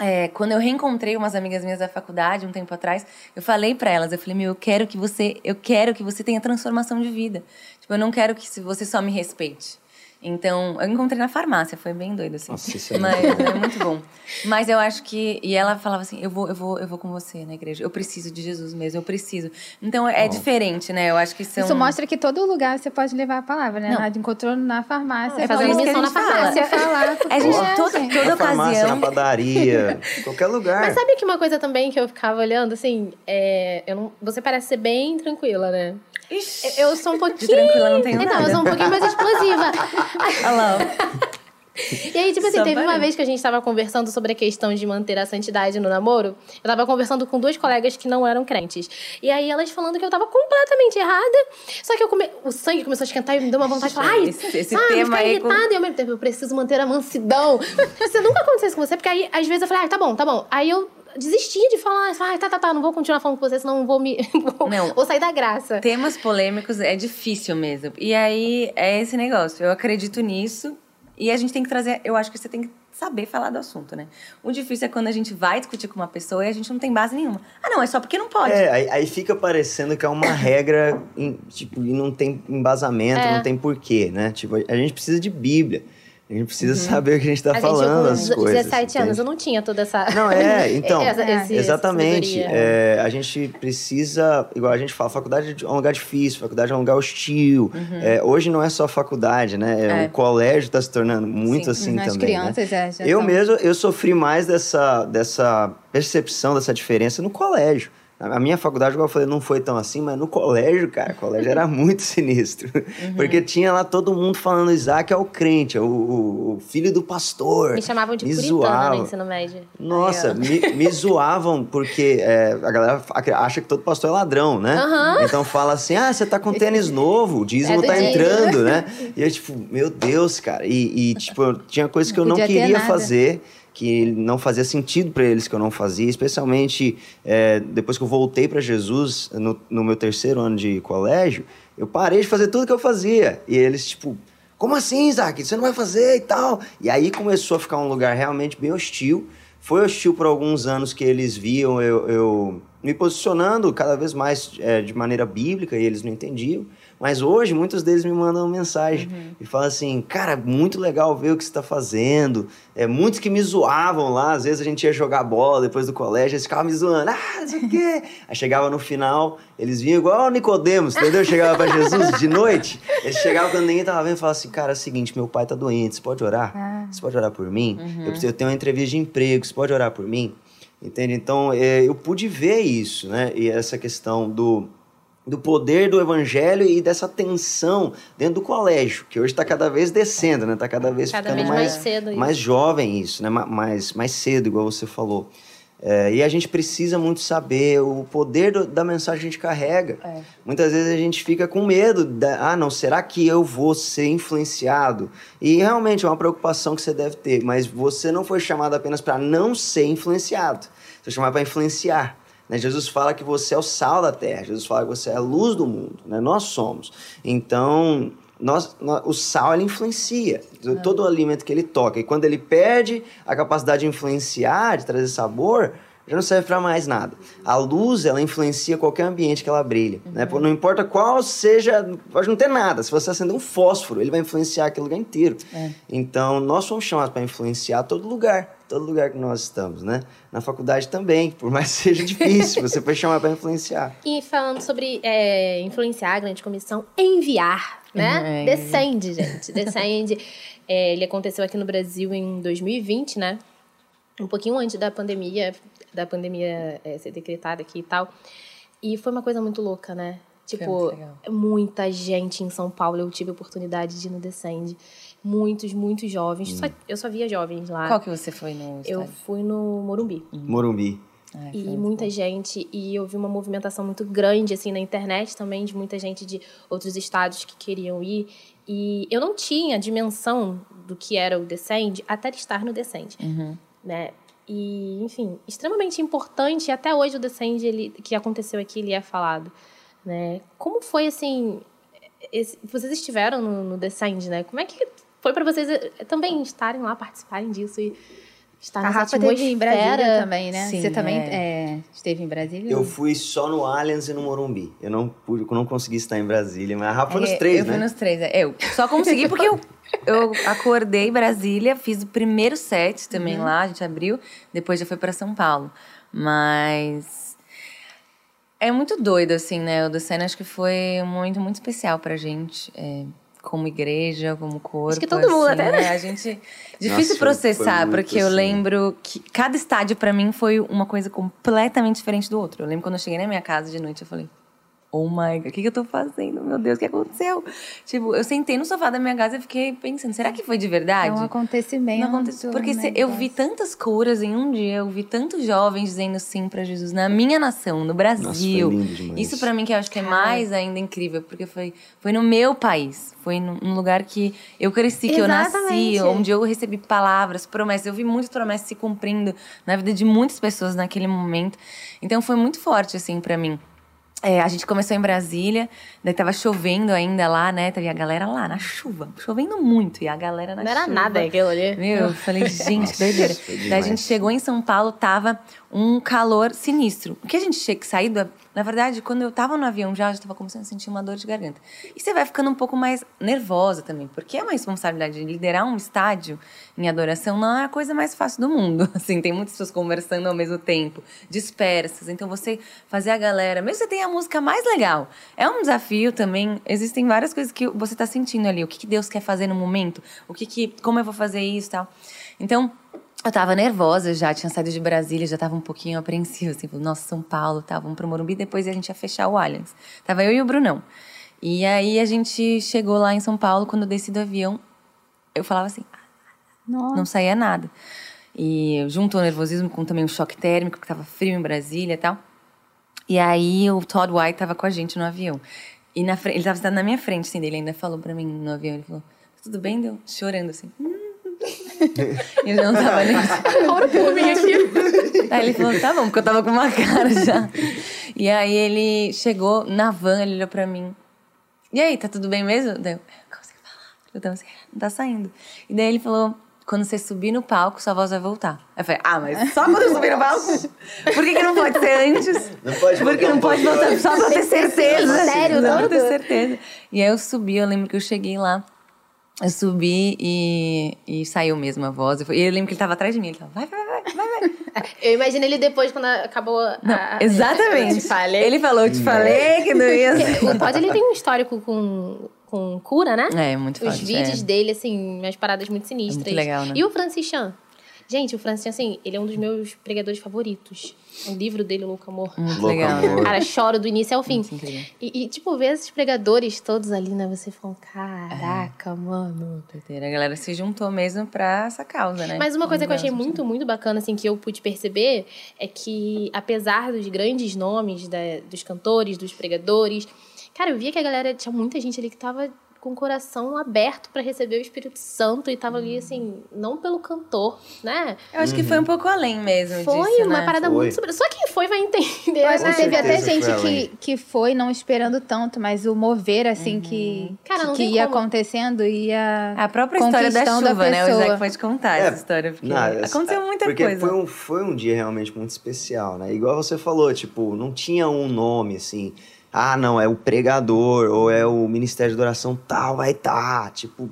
é, quando eu reencontrei umas amigas minhas da faculdade um tempo atrás, eu falei pra elas, eu falei, meu, eu quero que você, eu quero que você tenha transformação de vida. Tipo, eu não quero que você só me respeite. Então, eu encontrei na farmácia, foi bem doido assim. Nossa, isso é Mas muito é muito bom. Mas eu acho que e ela falava assim, eu vou, eu vou, eu vou com você na igreja. Eu preciso de Jesus mesmo, eu preciso. Então é diferente, né? Eu acho que são Isso mostra que todo lugar você pode levar a palavra, né? Não. Ela encontrou na farmácia. É, falou fazendo isso que missão a na farmácia. Falar, É, gente, é, toda, toda na farmácia, ocasião. na padaria, qualquer lugar. Mas sabe que uma coisa também que eu ficava olhando, assim, é, eu não, você parece ser bem tranquila, né? Ixi, Eu sou um de pouquinho. tranquila não tenho É, nada. eu sou um pouquinho mais explosiva. Ó. E aí, tipo assim, Só teve uma vez que a gente tava conversando sobre a questão de manter a santidade no namoro. Eu tava conversando com duas colegas que não eram crentes. E aí elas falando que eu tava completamente errada. Só que eu come... o sangue começou a esquentar e me deu uma vontade de falar, ai, Esse- esse sabe, tema ficar aí com- irritada. E ao mesmo tempo, eu preciso manter a mansidão. Você nunca aconteceu isso com você? Porque aí, às vezes, eu falei, ah, tá bom, tá bom. Aí eu desistia de falar, ah, tá, tá, tá, não vou continuar falando com você, senão eu vou me. vou, Não. vou sair da graça. Temas polêmicos é difícil mesmo. E aí é esse negócio. Eu acredito nisso. E a gente tem que trazer. Eu acho que você tem que saber falar do assunto, né? O difícil é quando a gente vai discutir com uma pessoa e a gente não tem base nenhuma. Ah, não, é só porque não pode. É, aí, aí fica parecendo que é uma regra, em- tipo, e não tem embasamento, É. não tem porquê, né? Tipo, a gente precisa de Bíblia. A gente precisa saber o que a gente tá gente, falando, com as coisas. 17 anos, entende? eu não tinha toda essa. Não, é, então. essa, esse- Exatamente. É, a gente precisa, igual a gente fala, faculdade é um lugar difícil, faculdade é um lugar hostil. É, hoje não é só faculdade, né? É, É. O colégio está se tornando muito Sim. assim As também. né? crianças já, já Eu mesmo, eu sofri mais dessa, dessa percepção, dessa diferença no colégio. A minha faculdade, como eu falei, não foi tão assim, mas no colégio, cara, o colégio era muito sinistro. Uhum. Porque tinha lá todo mundo falando, Isaac é o crente, é o, o- o filho do pastor. Me chamavam de me puritana zoavam. no ensino médio. Nossa, me, me zoavam porque é, a galera acha que todo pastor é ladrão, né? Aham. Então fala assim: ah, você tá com tênis novo, o dízimo É tá entrando, né? E eu, tipo, meu Deus, cara. E, e, tipo, tinha coisas que eu Não não queria nada. Que não fazia sentido pra eles que eu não fazia, especialmente é, depois que eu voltei pra Jesus no, no meu terceiro ano de colégio, eu parei de fazer tudo que eu fazia. E eles, tipo, como assim, Isaac? Você não vai fazer e tal? E aí começou a ficar um lugar realmente bem hostil. Foi hostil por alguns anos que eles viam eu, eu me posicionando cada vez mais é, de maneira bíblica e eles não entendiam. Mas hoje, muitos deles me mandam mensagem e falam assim: Cara, muito legal ver o que você está fazendo. É, muitos que me zoavam lá, às vezes a gente ia jogar bola depois do colégio, eles ficavam me zoando, ah, não sei o quê. Aí chegava no final, eles vinham igual o Nicodemos, entendeu? Chegava para Jesus de noite, eles chegavam quando ninguém tava vendo e falavam assim: Cara, é o seguinte, meu pai tá doente, você pode orar? Você pode orar por mim? Eu, preciso, eu tenho uma entrevista de emprego, você pode orar por mim? Entende? Então, é, eu pude ver isso, né? E essa questão do do poder do evangelho e dessa tensão dentro do colégio, que hoje está cada vez descendo, né? Está cada vez Cada ficando vez mais, mais cedo isso. mais jovem isso, né? Ma- Mais, mais cedo, igual você falou. É, e a gente precisa muito saber o poder do- da mensagem que a gente carrega. É. Muitas vezes a gente fica com medo, da, ah, não, será que eu vou ser influenciado? E realmente é uma preocupação que você deve ter, mas você não foi chamado apenas para não ser influenciado, você foi chamado para influenciar. Né? Jesus fala que você é o sal da terra, Jesus fala que você é a luz do mundo, né? nós somos. Então, nós, nó- o sal ele influencia todo o alimento que ele toca. E quando ele perde a capacidade de influenciar, de trazer sabor, já não serve para mais nada. A luz, ela influencia qualquer ambiente que ela brilha. Né? Não importa qual seja, pode não ter nada. Se você acender um fósforo, ele vai influenciar aquele lugar inteiro. Então, nós somos chamados para influenciar todo lugar, todo lugar que nós estamos, né? Na faculdade também, por mais que seja difícil, você foi chamado para influenciar. E falando sobre é, influenciar a grande comissão, enviar, né? É. Descende, gente. Descende. É, ele aconteceu aqui no Brasil em 2020, né? Um pouquinho antes da pandemia, da pandemia é, ser decretada aqui e tal. E foi uma coisa muito louca, né? Tipo, muita gente em São Paulo. Eu tive a oportunidade de ir no Descende. Muitos, muitos jovens. Só- eu só via jovens lá. Qual que você foi no eu estádio? fui no Morumbi. Morumbi. Ai, E muita bom. gente, e eu vi uma movimentação muito grande, assim, na internet também, de muita gente de outros estados que queriam ir. E eu não tinha dimensão do que era o Descend até estar no Descend, Uhum. né? E, enfim, extremamente importante. E até hoje o Descend, ele, que aconteceu aqui, ele é falado, né? Como foi, assim... esse- vocês estiveram no, no Descend, né? Como é que foi para vocês eh, também estarem lá, participarem disso e estar A nessa Rafa teve em Brasília atmosfera? também, né? Sim, Você também é. é, esteve em Brasília? Eu fui só no Allianz e no Morumbi. Eu não, pude, eu não consegui estar em Brasília, mas a Rafa foi nos É, três, eu né? fui nos três. é. Eu só consegui porque eu, eu acordei em Brasília, fiz o primeiro set também Uhum. lá, a gente abriu, depois já foi pra São Paulo. Mas é muito doido, assim, né? O do Senna acho que foi um momento muito especial pra gente. é, como igreja, como corpo. que todo mundo assim, até, né? A gente. Difícil foi- processar, porque eu assim. lembro que cada estádio pra mim foi uma coisa completamente diferente do outro. Eu lembro quando eu cheguei na minha casa de noite, eu falei. Oh my God, o que, que eu tô fazendo? Meu Deus, o que aconteceu? Tipo, eu sentei no sofá da minha casa e fiquei pensando, será que foi de verdade? É um acontecimento. Não aconteceu. Porque se- eu vi tantas curas em um dia, eu vi tantos jovens dizendo sim pra Jesus na minha nação, no Brasil. Nossa, foi lindo. Isso pra mim que eu acho que é mais ainda incrível, porque foi, foi no meu país, foi num lugar que eu cresci, que eu nasci, onde eu recebi palavras, promessas. Eu vi muitas promessas se cumprindo na vida de muitas pessoas naquele momento. Então foi muito forte assim pra mim. É, a gente começou em Brasília, daí tava chovendo ainda lá, né? Tava a galera lá na chuva, chovendo muito, e a galera na Não chuva. era nada aquilo ali. Meu, eu falei, gente, que doideira. Daí a gente chegou em São Paulo, tava um calor sinistro. O que a gente tinha que sair da, Na verdade, quando eu tava no avião já, eu já tava começando a sentir uma dor de garganta. E você vai ficando um pouco mais nervosa também, porque é uma responsabilidade de liderar um estádio em adoração não é a coisa mais fácil do mundo. Assim, tem muitas pessoas conversando ao mesmo tempo, dispersas. Então você fazer a galera, mesmo que você tenha a música mais legal, é um desafio também. Existem várias coisas que você tá sentindo ali, o que, que Deus quer fazer no momento, o que que como eu vou fazer isso, e tal. Então, eu tava nervosa já, tinha saído de Brasília, já tava um pouquinho apreensiva, assim, nossa, São Paulo, tá, vamos pro Morumbi, depois a gente ia fechar o Allianz. Tava eu e o Brunão. E aí a gente chegou lá em São Paulo, quando eu desci do avião, eu falava assim, Nossa. não saía nada. E junto ao nervosismo com também o choque térmico, que tava frio em Brasília e tal. E aí o Todd White tava com a gente no avião. E na frente, ele tava sentado na minha frente, assim, ele ainda falou pra mim no avião, ele falou, tudo bem? Deu chorando, assim. Ele não tava nem... Ora por mim aqui. Aí ele falou, tá bom, porque eu tava com uma cara já. E aí ele chegou na van, ele olhou pra mim. E aí, tá tudo bem mesmo? Daí eu, não consigo falar. Eu tava assim, não tá saindo. E daí ele falou, quando você subir no palco, sua voz vai voltar. Aí eu falei, ah, mas só quando eu subir no palco? Por que, que não pode ser antes? Não pode Porque não pode voltar, só pra ter certeza. Sério, Só pra ter certeza. E aí eu subi, eu lembro que eu cheguei lá. Eu subi e, e saiu mesmo a voz. E eu lembro que ele tava atrás de mim. Ele tava, vai, vai, vai, vai, vai. Eu imagino ele depois, quando acabou a... a- Exatamente. Eu te falei. Ele falou, eu te falei que não ia ser. O Todd, ele tem um histórico com, com cura, né? É, muito Os forte. vídeos é. dele, assim, umas paradas muito sinistras. muito legal, né? E o Francis Chan? Gente, o Francis assim, ele é um dos meus pregadores favoritos. O livro dele, Louco Amor. Muito Louco legal. Cara, choro do início ao fim. Incrível. E, e, tipo, ver esses pregadores todos ali, né? Você fala, caraca, mano. Doideira. A galera se juntou mesmo pra essa causa, né? Mas uma coisa que eu achei muito, muito bacana, assim, que eu pude perceber é que, apesar dos grandes nomes da- dos cantores, dos pregadores, cara, eu via que a galera tinha muita gente ali que tava com o coração aberto pra receber o Espírito Santo e tava ali, assim, não pelo cantor, né? Eu acho que foi um pouco além mesmo Foi disso, uma né? parada Foi. muito sobre. Só quem foi vai entender. Eu acho né? que teve até gente foi que, que foi não esperando tanto, mas o mover, assim, que, Cara, que ia como. acontecendo ia. A própria história da chuva, né? O. Isaac pode contar É, essa história, porque Não, aconteceu muita porque coisa. Foi um, foi um dia realmente muito especial, né? Igual você falou, tipo, não tinha um nome assim. Ah, não, é o pregador ou é o Ministério de Adoração tal, vai tá. Tipo,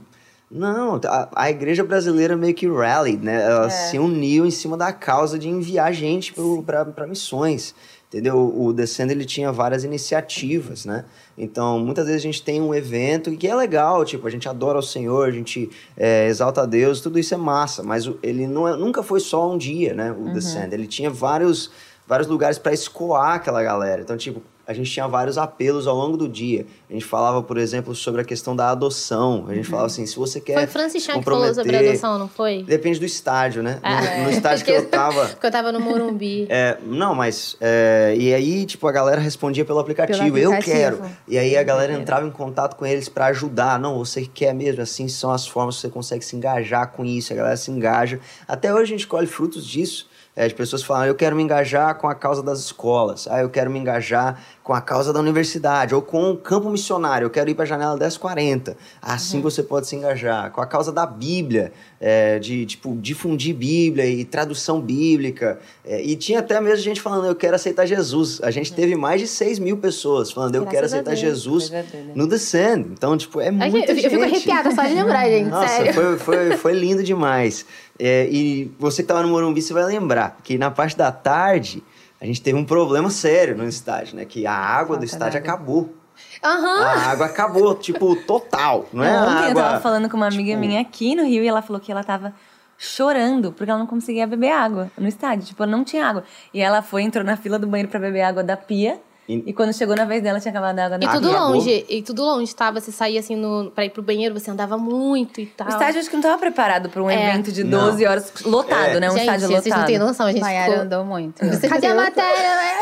não, a, a igreja brasileira meio que rallied, né? Ela É. se uniu em cima da causa de enviar gente para missões. Entendeu? O Descendo ele tinha várias iniciativas, né? Então, muitas vezes a gente tem um evento que é legal, tipo, a gente adora o Senhor, a gente é, exalta a Deus, tudo isso é massa, mas ele não é- nunca foi só um dia, né? O Descend. Ele tinha vários, vários lugares para escoar aquela galera. Então, tipo, a gente tinha vários apelos ao longo do dia. A gente falava, por exemplo, sobre a questão da adoção. A gente falava assim, se você quer Foi Francis Chan que falou sobre a adoção, não foi? Depende do estádio, né? Ah, no, no estádio que eu tava... Porque eu tava no Morumbi. É, não, mas. é, e aí, tipo, a galera respondia pelo aplicativo, Pelo eu aplicativo. quero. E aí a galera entrava em contato com eles pra ajudar. Não, você quer mesmo, assim são as formas que você consegue se engajar com isso. A galera se engaja. Até hoje a gente colhe frutos disso. É, de pessoas falando, eu quero me engajar com a causa das escolas, ah, eu quero me engajar com a causa da universidade, ou com o campo missionário, eu quero ir para a janela 1040. Assim você pode se engajar. Com a causa da Bíblia, é, de tipo, difundir Bíblia e tradução bíblica. É, e tinha até mesmo gente falando, eu quero aceitar Jesus. A gente teve mais de 6 mil pessoas falando, eu Graças quero aceitar Deus. Jesus doida. no Descend. Então, tipo, é Ai, muita eu, eu fico gente. arrepiada só de lembrar, gente. Nossa, sério. foi, foi, foi lindo demais. É, e você que tava no Morumbi, você vai lembrar que na parte da tarde a gente teve um problema sério no estádio, né? Que a água do Falta estádio d'água. acabou. Aham. A água acabou, tipo, total. Não é ontem eu água... tava falando com uma amiga tipo, minha aqui no Rio e ela falou que ela tava chorando porque ela não conseguia beber água no estádio. Tipo, não tinha água. E ela foi, entrou na fila do banheiro pra beber água da pia. E- E, quando chegou na vez dela, tinha acabado a água E tudo acabou. longe, e tudo longe, tá? Você saía assim no, pra ir pro banheiro, você andava muito e tal. O estádio acho que não tava preparado pra um É. evento de Não. 12 horas lotado, É. né? Um gente, estádio vocês lotado. não têm noção, a gente Maiara ficou... andou muito. Você, cadê a matéria?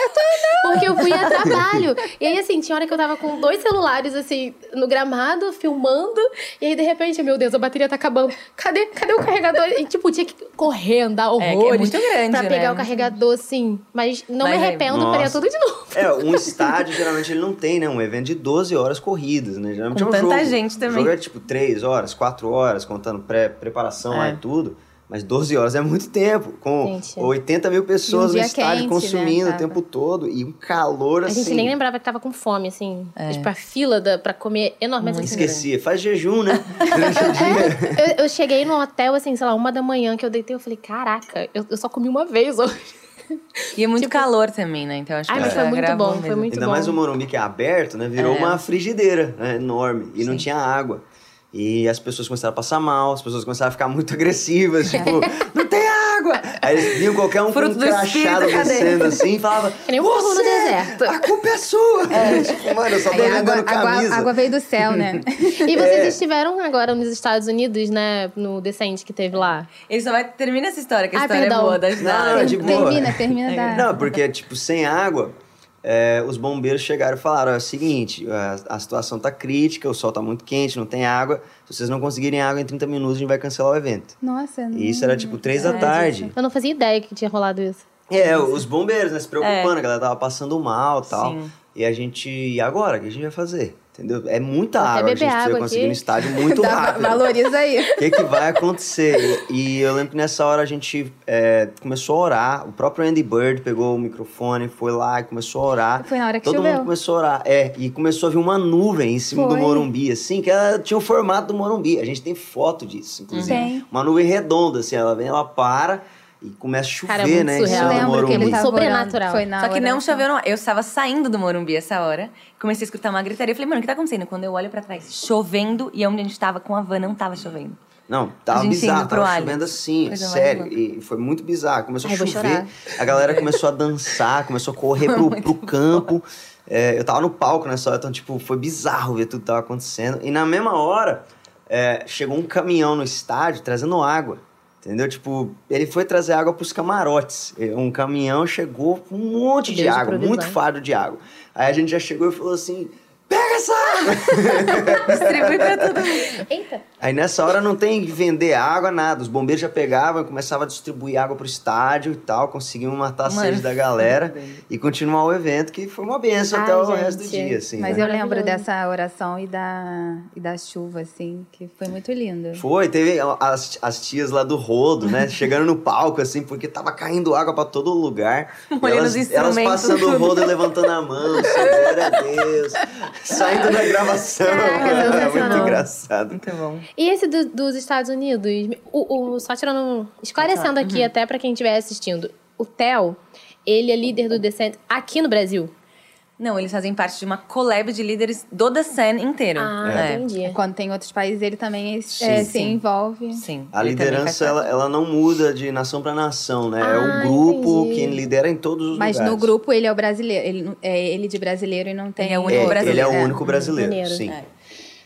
Eu tô não. Porque eu fui a trabalho. E aí, assim, tinha hora que eu tava com dois celulares, assim, no gramado, filmando. E aí, de repente, meu Deus, a bateria tá acabando. Cadê, cadê o carregador? E, tipo, tinha que correr, andar É, que é horrores. muito grande, Pra né? pegar o Muito carregador, assim. Mas não Mas me é- arrependo, faria tudo de novo. É, um estádio geralmente ele não tem, né? Um evento de 12 horas corridas, né? Geralmente Com é um tanta jogo. gente também. O jogo é tipo 3 horas, 4 horas, contando pré- preparação lá É. e tudo. Mas 12 horas é muito tempo, com Gente. 80 mil pessoas no estádio quente, consumindo né, o tempo todo e um calor A assim. gente nem lembrava que tava com fome, assim. É. Tipo, a fila da, pra comer enormemente. assim. Esquecia, faz jejum, né? Dia. Eu, eu cheguei no hotel, assim, sei lá, uma da manhã que eu deitei, eu falei, caraca, eu, eu só comi uma vez hoje. E é muito Tipo- calor também, né? Então acho Ai, que mas já foi muito bom, foi muito Ainda bom. mais o Morumbi que é aberto, né? Virou É. uma frigideira né? enorme e não Sim. tinha água. E as pessoas começaram a passar mal, as pessoas começaram a ficar muito agressivas, tipo, não tem água! Aí eles viam qualquer um Fruto com um crachado descendo assim e falava, Que nem um burro no "Você, deserto." A culpa é sua! tipo, mano, eu só tô água, vendendo água, camisa. água veio do céu, né? E vocês É. estiveram agora nos Estados Unidos, né? No Descent que teve lá. Ele só vai termina essa história, que a Ai, história perdão. é boa da Não, de boa. termina, termina da... Não, porque, tipo, sem água, é, os bombeiros chegaram e falaram: é o seguinte, a, a situação tá crítica, o sol tá muito quente, não tem água. Se vocês não conseguirem água em 30 minutos, a gente vai cancelar o evento. Nossa, não... E isso era tipo 3 da É, tarde. Eu não fazia ideia que tinha rolado isso. É, os bombeiros, né, se preocupando, É. a galera tava passando mal e tal. Sim. E a gente, e agora? O que a gente vai fazer? Entendeu? É muita até água, a gente água conseguir aqui. um estádio muito Dá- rápido. valoriza aí. O que, que vai acontecer? E eu lembro que nessa hora a gente é, começou a orar. O próprio Andy Bird pegou o microfone, foi lá e começou a orar. Foi na hora que Todo choveu. mundo começou a orar. É, e começou a vir uma nuvem em cima do Foi. Morumbi, assim, que ela tinha o formato do Morumbi. A gente tem foto disso, inclusive. Tem. Uma nuvem redonda, assim, ela vem, ela para e começa a chover, Cara, é muito né? Em surreal. cima do que Morumbi. Muito tava sobrenatural. Foi na Só que não choveu, não. Eu estava saindo do Morumbi essa hora, comecei a escutar uma gritaria. Eu falei, mano, o que tá acontecendo? Quando eu olho pra trás, chovendo, e onde a gente tava com a van não tava chovendo. Não, tava bizarro, tava Allianz. chovendo assim, Coisa sério. E foi muito bizarro. Começou Ai, a chover, a galera começou a dançar, começou a correr pro, pro campo. É, eu tava no palco nessa hora, então, tipo, foi bizarro ver tudo que tava acontecendo. E na mesma hora, é, chegou um caminhão no estádio trazendo água. Entendeu? Tipo, ele foi trazer água pros camarotes. E Um caminhão chegou com um monte de Deus água, muito fardo de água. Aí a gente já chegou e falou assim: pega essa água! Distribui pra todo mundo. Eita! Aí nessa hora não tem que vender água, nada. Os bombeiros já pegavam e começavam a distribuir água pro estádio e tal. Conseguimos matar a Mano, sede da galera e continuar o evento, que foi uma benção Ai, até o gente. resto do dia, assim. Mas né? eu lembro dessa oração e da, e da chuva, assim, que foi muito linda. Foi, teve as, as tias lá do rodo, né? Chegando no palco, assim, porque tava caindo água pra todo lugar. Olhando elas, elas passando o rodo e levantando a mão, assim, glória a Deus. Saindo da gravação. Caraca, Era muito sensacional. engraçado. Muito bom. E esse do- dos Estados Unidos, o, o- só tirando. Esclarecendo aqui, Uhum. até pra quem estiver assistindo, o Theo, ele é líder do Descent aqui no Brasil. Não, eles fazem parte de uma collab de líderes do The Sun inteiro. Ah, É. entendi. Quando tem outros países, ele também é, Sim. se Sim. envolve. Sim. A liderança, ela, ela não muda de nação para nação, né? é Ah, o grupo entendi. que lidera em todos os Mas lugares. no grupo ele é o brasileiro. Ele, não- é ele de brasileiro e não tem. Ele é o único É, brasileiro. ele é o É. único brasileiro, sim.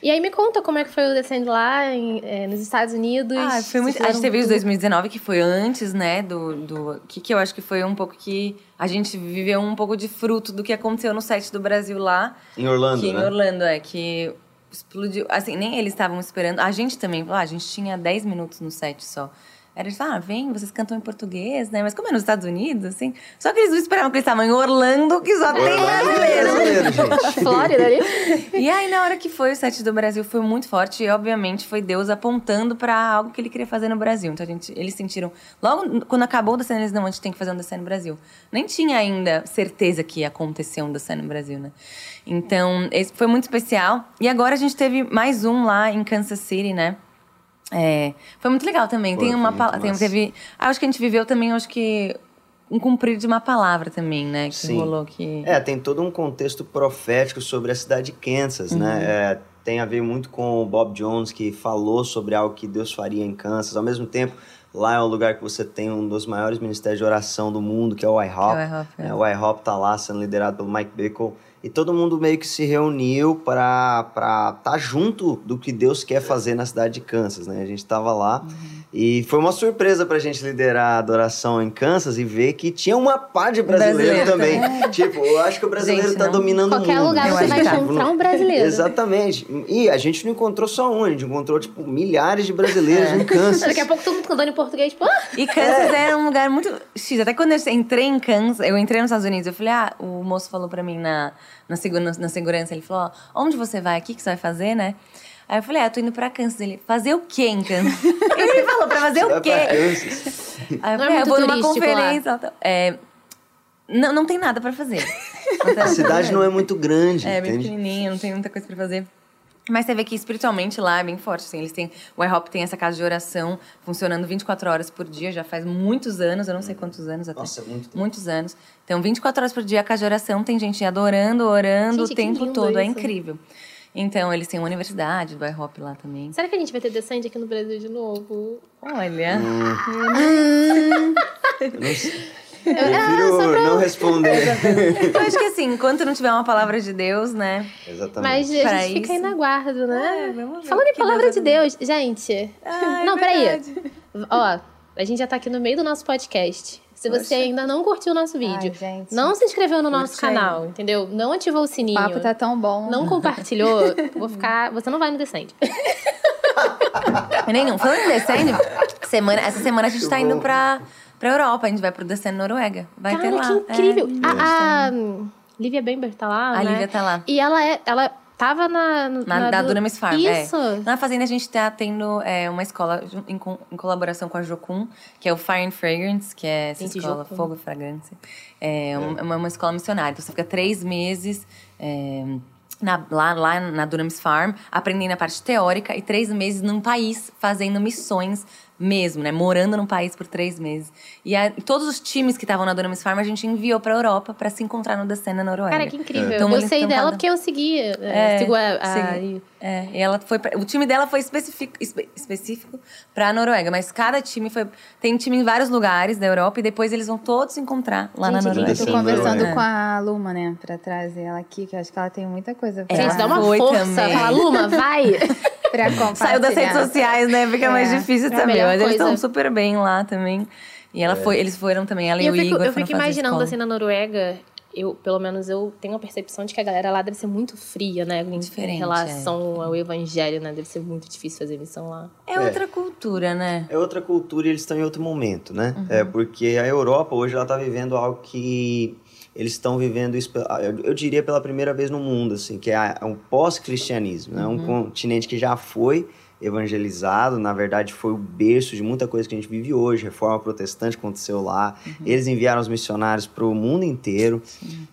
É. E aí me conta como é que foi o Descent lá em- eh, nos Estados Unidos. Ah, foi muito. A gente teve os fizeram 2019, que foi antes, né? Do. do que, que eu acho que foi um pouco que. A gente viveu um pouco de fruto do que aconteceu no set do Brasil lá. Em Orlando, que né? em Orlando, é, que explodiu. Assim, nem eles estavam esperando. A gente também, ah, a gente tinha 10 minutos no set só. Era de falar, ah, vem, vocês cantam em português, né? Mas como é nos Estados Unidos, assim. Só que eles não esperavam que eles estavam em Orlando, que só tem Orlando é brasileiro. brasileiro, gente. Flórida ali? E aí, na hora que foi o set do Brasil, foi muito forte. E, obviamente, foi Deus apontando pra algo que ele queria fazer no Brasil. Então, a gente, eles sentiram... Logo, quando acabou o cena, eles não, a gente tem que fazer um DCN no Brasil. Nem tinha ainda certeza que ia acontecer um DCN no Brasil, né? Então, esse foi muito especial. E agora a gente teve mais um lá em Kansas City, né? É, foi muito legal também. Tem uma tem, teve, ah, acho que a gente viveu também, acho que um cumprir de uma palavra também, né? Que Sim. rolou que É, tem todo um contexto profético sobre a cidade de Kansas, Uhum. né? É, tem a ver muito com o Bob Jones, que falou sobre algo que Deus faria em Kansas. Ao mesmo tempo, lá é um lugar que você tem um dos maiores ministérios de oração do mundo, que é o IHOP. É o IHOP, é. né? O IHOP tá lá sendo liderado pelo Mike Bickle. E todo mundo meio que se reuniu para estar tá junto do que Deus quer fazer na cidade de Kansas, né? A gente tava lá Uhum. e foi uma surpresa pra gente liderar a adoração em Kansas e ver que tinha uma pá de brasileiro, Brasileiro também. tipo, eu acho que o brasileiro tá não. dominando Qualquer o mundo. lugar Eu você vai encontrar um brasileiro. Exatamente. E a gente não encontrou só um, a gente encontrou, tipo, milhares de brasileiros É. em Kansas. Daqui a pouco todo mundo cantando em português, tipo, ah! E Kansas era um lugar muito X. Até quando eu entrei em Kansas, eu entrei nos Estados Unidos, eu falei, ah, o moço falou pra mim na, na, segura, na segurança, ele falou, ó, onde você vai aqui, que você vai fazer, né? Aí eu falei, ah, tô indo pra Kansas. Ele, fazer o quê em Kansas? ele falou, pra fazer o quê? Aí eu é falei, ah, eu vou numa lá. conferência. É, não, não tem nada pra fazer. A cidade não é muito grande, É, bem entende? pequenininho, não tem muita coisa pra fazer. Mas você vê que espiritualmente lá é bem forte, assim. Eles têm... O IHOP tem essa casa de oração funcionando 24 horas por dia, já faz muitos anos, eu não sei quantos anos até. Nossa, é muito tempo. Muitos anos. Então, 24 horas por dia a casa de oração, tem gente adorando, orando Gente, o tempo todo. É isso. incrível. Então, eles têm uma universidade do IHOP lá também. Será que a gente vai ter descende aqui no Brasil de novo? Olha... Não sei. Ah, Prefiro não responder. Eu acho que assim, enquanto não tiver uma palavra de Deus, né? Exatamente. Mas a Pra gente fica aí isso. na guarda, né? É, Falando o em palavra Deus de vai Deus, gente. Ah, é não, peraí. verdade. Ó, a gente já tá aqui no meio do nosso podcast. Se você ainda não curtiu o nosso vídeo, Ai, gente. não se inscreveu no nosso Curte aí. canal, entendeu? Não ativou o O sininho. papo tá tão bom. Não compartilhou, vou ficar. Você não vai no Descende. Nenhum. Falando em Descende, semana, essa semana a gente Muito tá indo bom. pra, pra Europa. A gente vai pro Descende Noruega. Vai ter Cara, lá. que incrível! É, a, a Lívia Bember tá lá. A né? Lívia tá lá. E ela é. Ela tava na. Na, da do- Dunamis Farm. Isso! É. Na fazenda a gente tá tendo é, uma escola em, em colaboração com a Jocum, que é o Fire and Fragrance, que é essa Gente, escola Jocum. Fogo e Fragrância. É uma, uma- uma escola missionária. Então você fica três meses é, na- lá, lá na Dunamis Farm, aprendendo a parte teórica, e três meses num país fazendo missões mesmo, né? Morando num país por três meses. E a- todos os times que estavam na Dunamis Farm a gente enviou pra Europa pra se encontrar no Descend na Noruega. Cara, que incrível. Então, eu sei dela porque eu segui. É, É, sigo a, a- segui. É, e ela foi pra- o time dela foi específico, espe- específico pra Noruega, mas cada time foi tem time em vários lugares da Europa e depois eles vão todos se encontrar lá na Gente, que Noruega. Eu tô conversando Noruega. com a Luma, né? Pra trazer ela aqui, que eu acho que ela tem muita coisa pra, Gente, dá uma Foi força. também. Fala, Luma, vai! pra compartilhar. Saiu das redes sociais, né? Fica É, mais difícil é a também, melhor mas eles estão super bem lá também. E ela foi, eles foram também, ela E e, eu o fico, Igor eu fico imaginando escola. assim na Noruega. Eu, pelo menos, eu tenho a percepção de que a galera lá deve ser muito fria, né? Em, Diferente, relação ao evangelho, né? Deve ser muito difícil fazer missão lá. É outra cultura, né? É outra cultura e eles estão em outro momento, né? Uhum. É porque a Europa hoje ela está vivendo algo que eles estão vivendo, isso eu diria pela primeira vez no mundo, assim, que é é um pós-cristianismo, né? Uhum. Um continente que já foi evangelizado, na verdade foi o berço de muita coisa que a gente vive hoje, reforma protestante aconteceu lá, Uhum. eles enviaram os missionários para o mundo inteiro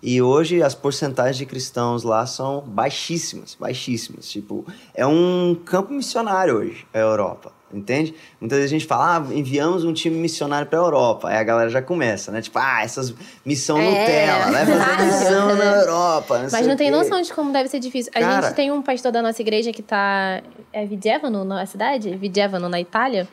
e hoje as porcentagens de cristãos lá são baixíssimas, baixíssimas, tipo, é um campo missionário hoje, a Europa. Entende? Muitas vezes a gente fala, ah, enviamos um time missionário para a Europa. Aí a galera já começa, né? Tipo, ah, essas missão É. Nutella, vai fazer missão na Europa. Mas sei não tem noção de como deve ser difícil. A Cara- gente tem um pastor da nossa igreja que tá. É Vigevano, na cidade? Vigevano, na Itália.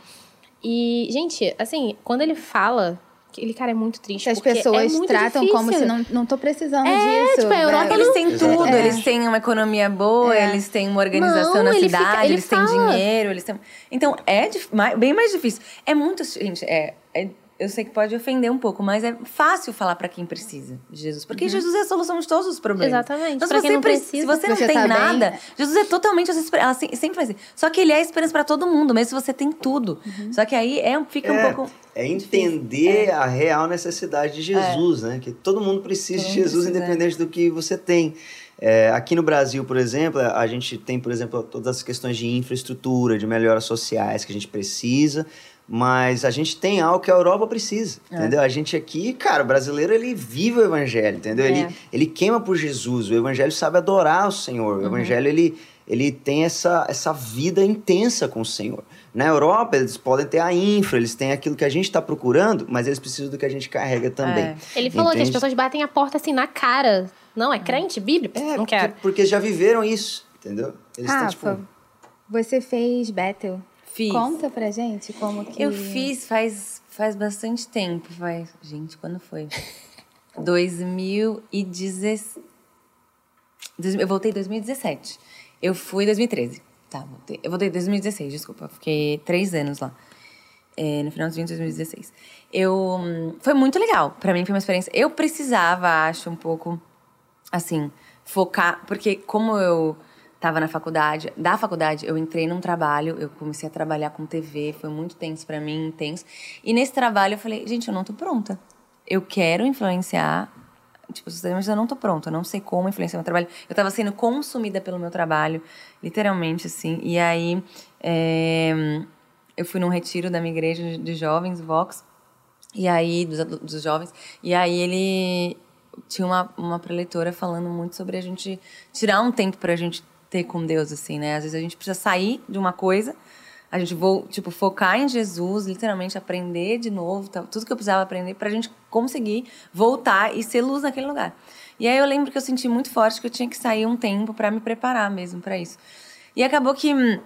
E, gente, assim, quando ele fala. Aquele cara é muito triste. Que as porque pessoas é muito tratam como difícil. se não, não tô precisando É, disso. tipo, a Europa velho. Eles têm tudo, Exatamente. eles têm uma economia boa, É. eles têm uma organização Não, na ele cidade, fica- ele eles têm fala. dinheiro, eles têm. Então, é bem mais difícil. É muito. Gente, é, é- eu sei que pode ofender um pouco, mas é fácil falar pra quem precisa de Jesus. Porque Jesus é a solução de todos os problemas. Exatamente. Então, se você, quem não pre- precisa, se você não você tem tá bem. nada, Jesus é totalmente a sua esperança. Sempre faz isso. Só que ele é a esperança pra todo mundo, mesmo se você tem tudo. Só que aí é, fica um É, pouco. É entender a real necessidade de Jesus, né? Que todo mundo precisa Todo de Jesus, precisa, independente do que você tem. É, aqui no Brasil, por exemplo, a gente tem, por exemplo, todas as questões de infraestrutura, de melhoras sociais que a gente precisa, mas a gente tem algo que a Europa precisa, entendeu? A gente aqui, cara, o brasileiro, ele vive o evangelho, entendeu? É. Ele, ele queima por Jesus, o evangelho sabe adorar o Senhor, o evangelho, ele, ele tem essa, essa vida intensa com o Senhor. Na Europa, eles podem ter a infra, eles têm aquilo que a gente está procurando, mas eles precisam do que a gente carrega também. É. Ele falou que as Entende? pessoas batem a porta assim na cara. Não, é crente, bíblico? É, não porque, quero. porque já viveram isso, entendeu? Eles estão, Rafa, tipo, você fez Battle. Fiz. Conta pra gente como que... Eu fiz faz, faz bastante tempo. Faz, gente, quando foi? 2016. Dois- Eu voltei em 2017. Eu fui em 2013. Tá, voltei. Eu voltei em 2016, desculpa. Fiquei três anos lá. É, no finalzinho de 2016. Eu, foi muito legal. Pra mim foi uma experiência. Eu precisava, acho, um pouco, assim, focar. Porque como eu tava na faculdade, da faculdade, eu entrei num trabalho, eu comecei a trabalhar com TV, foi muito tenso pra mim, intenso. E nesse trabalho eu falei, gente, eu não tô pronta. Eu quero influenciar Tipo, mas eu não tô pronta, eu não sei como influenciar meu trabalho. Eu tava sendo consumida pelo meu trabalho, literalmente, assim. E aí, é, eu fui num retiro da minha igreja de jovens, Vox, e aí, dos, dos jovens, e aí ele tinha uma, uma preletora falando muito sobre a gente tirar um tempo pra gente ter com Deus, assim, né? Às vezes a gente precisa sair de uma coisa a gente vou, tipo, focar em Jesus, literalmente aprender de novo, tudo que eu precisava aprender para a gente conseguir voltar e ser luz naquele lugar. E aí eu lembro que eu senti muito forte que eu tinha que sair um tempo para me preparar mesmo para isso. E acabou que hum,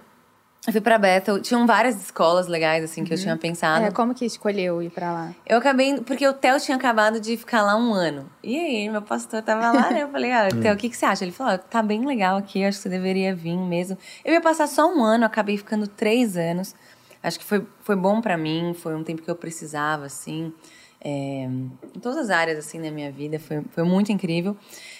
eu fui pra Bethel, tinham várias escolas legais, assim, que uhum. eu tinha pensado. É, como que escolheu ir pra lá? Eu acabei, porque o Theo tinha acabado de ficar lá um ano. E aí, meu pastor tava lá, né? Eu falei, ah, Theo, o que, que você acha? Ele falou, ah, tá bem legal aqui, acho que você deveria vir mesmo. Eu ia passar só um ano, acabei ficando três anos. Acho que foi, foi bom para mim, foi um tempo que eu precisava, assim. É, em todas as áreas, assim, da minha vida, foi, foi muito incrível.